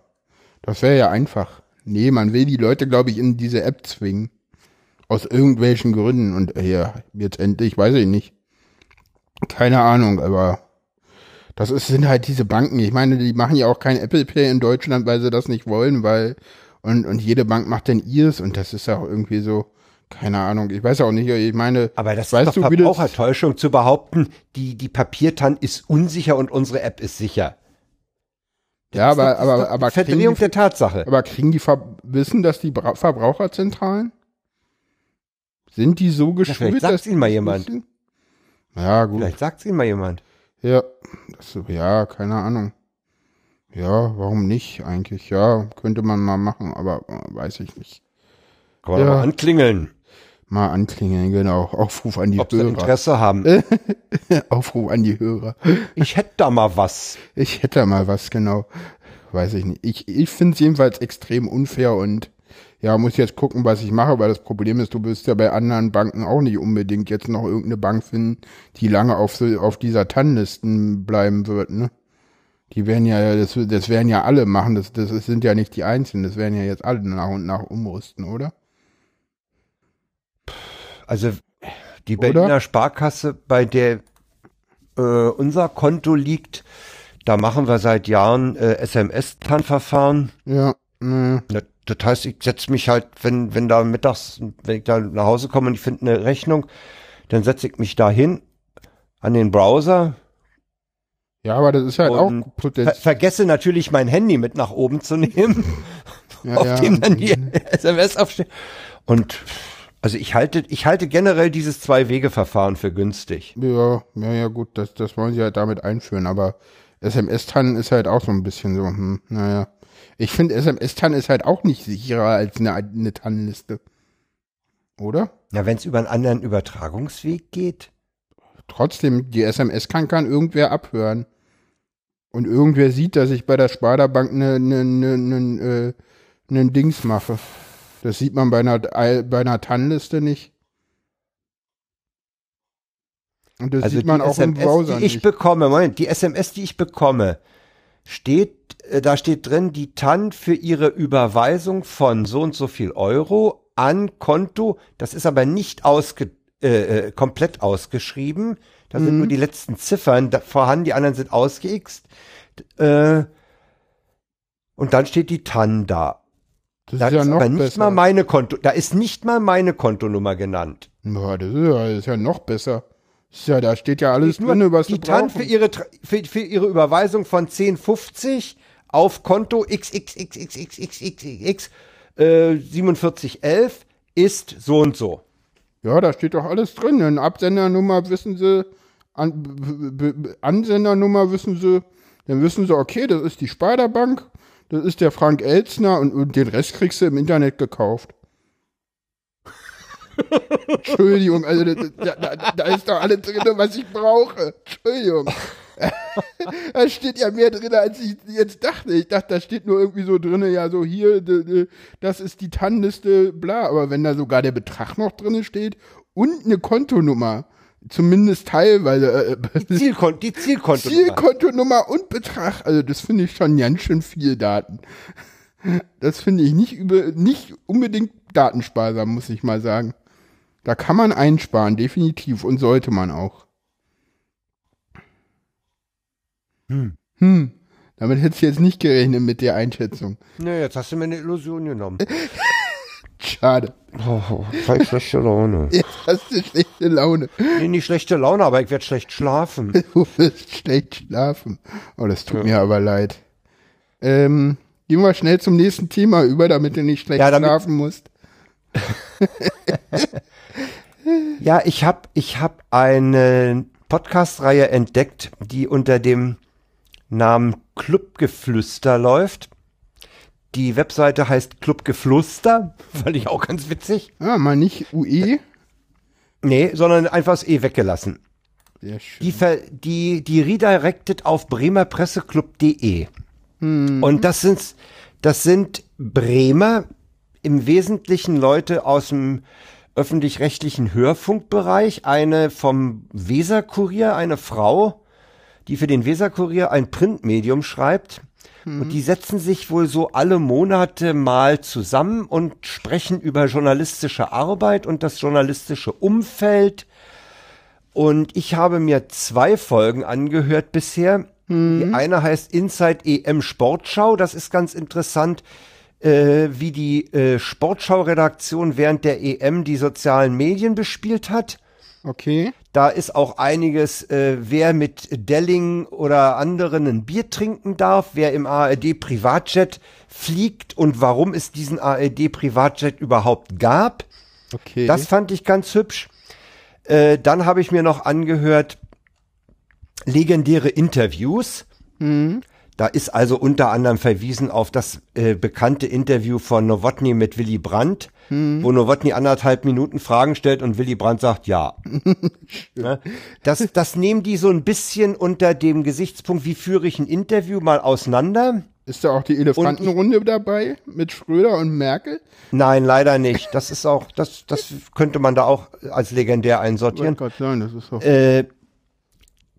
das wäre ja einfach. Nee, man will die Leute, glaube ich, in diese App zwingen. Aus irgendwelchen Gründen und äh, ja, jetzt endlich, weiß ich nicht. Keine Ahnung, aber das ist, sind halt diese Banken. Ich meine, die machen ja auch kein Apple Pay in Deutschland, weil sie das nicht wollen, weil, und, und jede Bank macht dann ihrs und das ist auch irgendwie so, keine Ahnung, ich weiß auch nicht, ich meine, Aber das weißt ist doch du, Verbrauchertäuschung zu behaupten, die, die Papiertan ist unsicher und unsere App ist sicher. Ja, aber, Das ist aber, doch aber, kriegen Verdrehung die, der Tatsache. aber kriegen die Ver wissen das die Bra Verbraucherzentralen? Sind die so geschult, vielleicht sagt's dass die ihnen mal jemand. wissen? Ja, gut. Vielleicht sagt's ihnen mal jemand. Ja, das, ja, keine Ahnung. Ja, warum nicht eigentlich? Ja, könnte man mal machen, aber äh, weiß ich nicht. Kann man Ja. mal anklingeln, Mal anklingeln, genau. Aufruf an die ob sie Hörer. Interesse haben. (laughs) Aufruf an die Hörer. Ich hätte da mal was. Ich hätte mal was, genau. Weiß ich nicht. Ich, ich finde es jedenfalls extrem unfair und ja, muss jetzt gucken, was ich mache, weil das Problem ist, du wirst ja bei anderen Banken auch nicht unbedingt jetzt noch irgendeine Bank finden, die lange auf, auf dieser TAN-Listen bleiben wird, ne? Die werden ja, das, das werden ja alle machen, das, das sind ja nicht die Einzelnen, das werden ja jetzt alle nach und nach umrüsten, oder? Also die Oder? Berliner Sparkasse, bei der äh, unser Konto liegt, da machen wir seit Jahren äh, SMS-TAN-Verfahren. Ja, ne, Das, heißt, ich setze mich halt, wenn, wenn da mittags, wenn ich da nach Hause komme und ich finde eine Rechnung, dann setze ich mich da hin an den Browser, ja, aber das ist halt auch Und ver vergesse natürlich mein Handy mit nach oben zu nehmen, Ja, (laughs) auf ja. dem dann die SMS aufsteht. Und also ich halte, ich halte generell dieses Zwei-Wege-Verfahren für günstig. Ja, ja, ja, gut, das, das wollen sie halt damit einführen, aber SMS-TAN ist halt auch so ein bisschen so, hm, naja. Ich finde, SMS-TAN ist halt auch nicht sicherer als eine, eine TAN-Liste. oder? Ja, wenn es über einen anderen Übertragungsweg geht. Trotzdem, die SMS kann, kann irgendwer abhören. Und irgendwer sieht, dass ich bei der Sparda-Bank ne, ne, ne, ne, äh, nen Dings mache. Das sieht man bei einer, bei einer TAN-Liste nicht. Und das Also sieht man auch im SMS, Browser die ich nicht. bekomme, Moment, die SMS, die ich bekomme, steht, äh, da steht drin, die TAN für ihre Überweisung von so und so viel Euro an Konto, das ist aber nicht ausge, äh, äh, komplett ausgeschrieben, da sind Mhm. nur die letzten Ziffern da vorhanden, die anderen sind ausgeixt, äh, und dann steht die TAN da. Das Da ist ja ist noch aber nicht besser. mal meine Konto, da ist nicht mal meine Kontonummer genannt. Boah, das, ist ja, das ist ja noch besser. Ja, da steht ja alles Nur drin, was die du TAN brauchst. für ihre, für, für ihre Überweisung von 1050 auf Konto XXXXXXX äh, 4711 ist so und so. Ja, da steht doch alles drin. Eine Absendernummer wissen sie, An Ansendernummer wissen sie, dann wissen sie, okay, das ist die Sparda-Bank, das ist der Frank Elzner und, und den Rest kriegst du im Internet gekauft. (laughs) Entschuldigung, also da, da, da, ist doch alles drin, was ich brauche. Entschuldigung. (laughs) da steht ja mehr drin, als ich jetzt dachte. Ich dachte, da steht nur irgendwie so drin, ja, so hier, das ist die TAN-Liste, bla. Aber wenn da sogar der Betrag noch drin steht und eine Kontonummer, zumindest teilweise, äh, Zielkon die Zielkonto. Zielkontonummer und Betrag, also das finde ich schon ganz schön viel Daten. Das finde ich nicht über, nicht unbedingt datensparsam, muss ich mal sagen. Da kann man einsparen, definitiv, und sollte man auch. Hm. Hm. Damit hätte ich jetzt nicht gerechnet mit der Einschätzung. Nee, jetzt hast du mir eine Illusion genommen. (laughs) Schade. Oh, voll schlechte Laune. Jetzt hast du schlechte Laune. Nee, nicht schlechte Laune, aber ich werde schlecht schlafen. (laughs) Du wirst schlecht schlafen. Oh, das tut mir aber leid. Ähm, gehen wir schnell zum nächsten Thema über, damit du nicht schlecht Ja, schlafen musst. (laughs) Ja, ich habe ich hab eine Podcast-Reihe entdeckt, die unter dem Namen Clubgeflüster läuft. Die Webseite heißt Clubgeflüster, (laughs) fand ich auch ganz witzig. Ah, mal nicht UE. Nee, sondern einfach das E weggelassen. Sehr schön. Die, ver, die, die redirected auf bremerpresseclub.de. Und das sind, das sind Bremer, im Wesentlichen Leute aus dem öffentlich-rechtlichen Hörfunkbereich, eine vom Weserkurier, eine Frau, die für den Weserkurier ein Printmedium schreibt. Und die setzen sich wohl so alle Monate mal zusammen und sprechen über journalistische Arbeit und das journalistische Umfeld. Und ich habe mir zwei Folgen angehört bisher. Die eine heißt Inside EM Sportschau. Das ist ganz interessant, äh, wie die äh, Sportschau-Redaktion während der EM die sozialen Medien bespielt hat. Okay. Da ist auch einiges, äh, wer mit Delling oder anderen ein Bier trinken darf, wer im ARD Privatjet fliegt und warum es diesen ARD Privatjet überhaupt gab. Okay. Das fand ich ganz hübsch. Äh, dann habe ich mir noch angehört legendäre Interviews. Da ist also unter anderem verwiesen auf das äh, bekannte Interview von Nowotny mit Willy Brandt, wo Nowotny anderthalb Minuten Fragen stellt und Willy Brandt sagt ja. (laughs) Ne? das, das nehmen die so ein bisschen unter dem Gesichtspunkt, wie führe ich ein Interview mal auseinander. ist da auch die Elefantenrunde dabei mit Schröder und Merkel? Nein, leider nicht. Das ist auch, das, das könnte man da auch als legendär einsortieren. gerade sagen, das ist doch. Äh,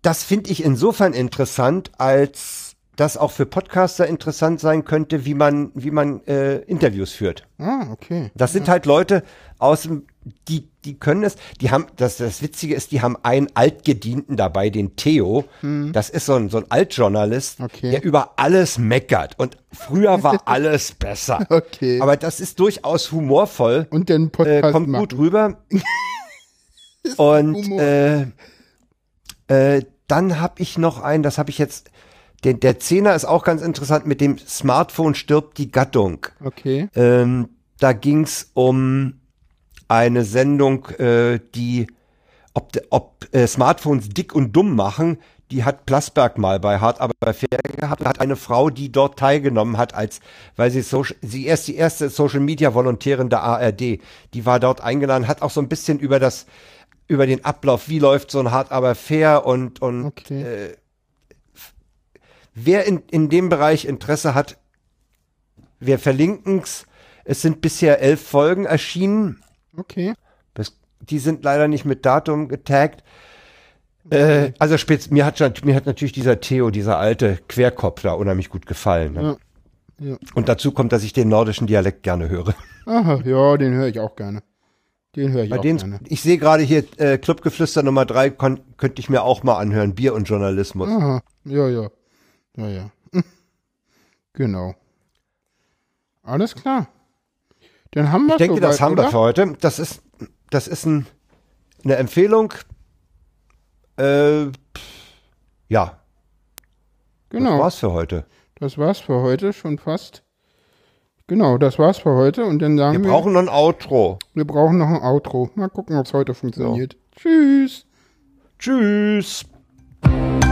das finde ich insofern interessant, als das auch für Podcaster interessant sein könnte, wie man, wie man äh, Interviews führt. ah, okay. Das sind halt Leute aus dem, die, die können es, die haben, das, das Witzige ist, die haben einen Altgedienten dabei, den Theo. Das ist so ein, so ein Altjournalist, Okay. der über alles meckert. Und früher war (laughs) alles besser. Okay. Aber das ist durchaus humorvoll Und den äh, Podcast kommt machen. gut rüber. (laughs) Und äh, äh, dann habe ich noch einen, das habe ich jetzt, der, der Zehner ist auch ganz interessant, mit dem Smartphone stirbt die Gattung. Okay. Ähm, da ging's um eine Sendung, äh, die ob, ob äh, Smartphones dick und dumm machen. die hat Plasberg mal bei Hart aber fair gehabt, hat eine Frau, die dort teilgenommen hat, als, weil sie so, sie erst die erste Social Media Volontärin der ARD, die war dort eingeladen, hat auch so ein bisschen über das, über den Ablauf, wie läuft so ein Hart aber fair und, und, Okay. äh, wer in, in dem Bereich Interesse hat, wir verlinken's. Es sind bisher elf Folgen erschienen. Okay. Das, die sind leider nicht mit Datum getaggt. Äh, also spitz, mir hat, schon- mir hat natürlich dieser Theo, dieser alte Querkopf da unheimlich gut gefallen. Ne? Ja. Ja. Und dazu kommt, dass ich den nordischen Dialekt gerne höre. Aha, ja, den höre ich auch gerne. Den höre ich Bei auch denen, gerne. ich sehe gerade hier äh, Clubgeflüster Nummer drei, könnte ich mir auch mal anhören. Bier und Journalismus. Aha, ja, ja. Ja, ja. Hm. (laughs) Genau. Alles klar. Dann haben wir Ich denke, das soweit, haben wir oder? für heute. Das ist, das ist ein, eine Empfehlung. Äh, ja, das Genau, war's für heute. das war's für heute schon fast. Genau, das war's für heute und dann sagen Wir wir, brauchen noch ein Outro. wir brauchen noch ein Outro. Mal gucken, ob es heute funktioniert. Tschüss. Tschüss. Musik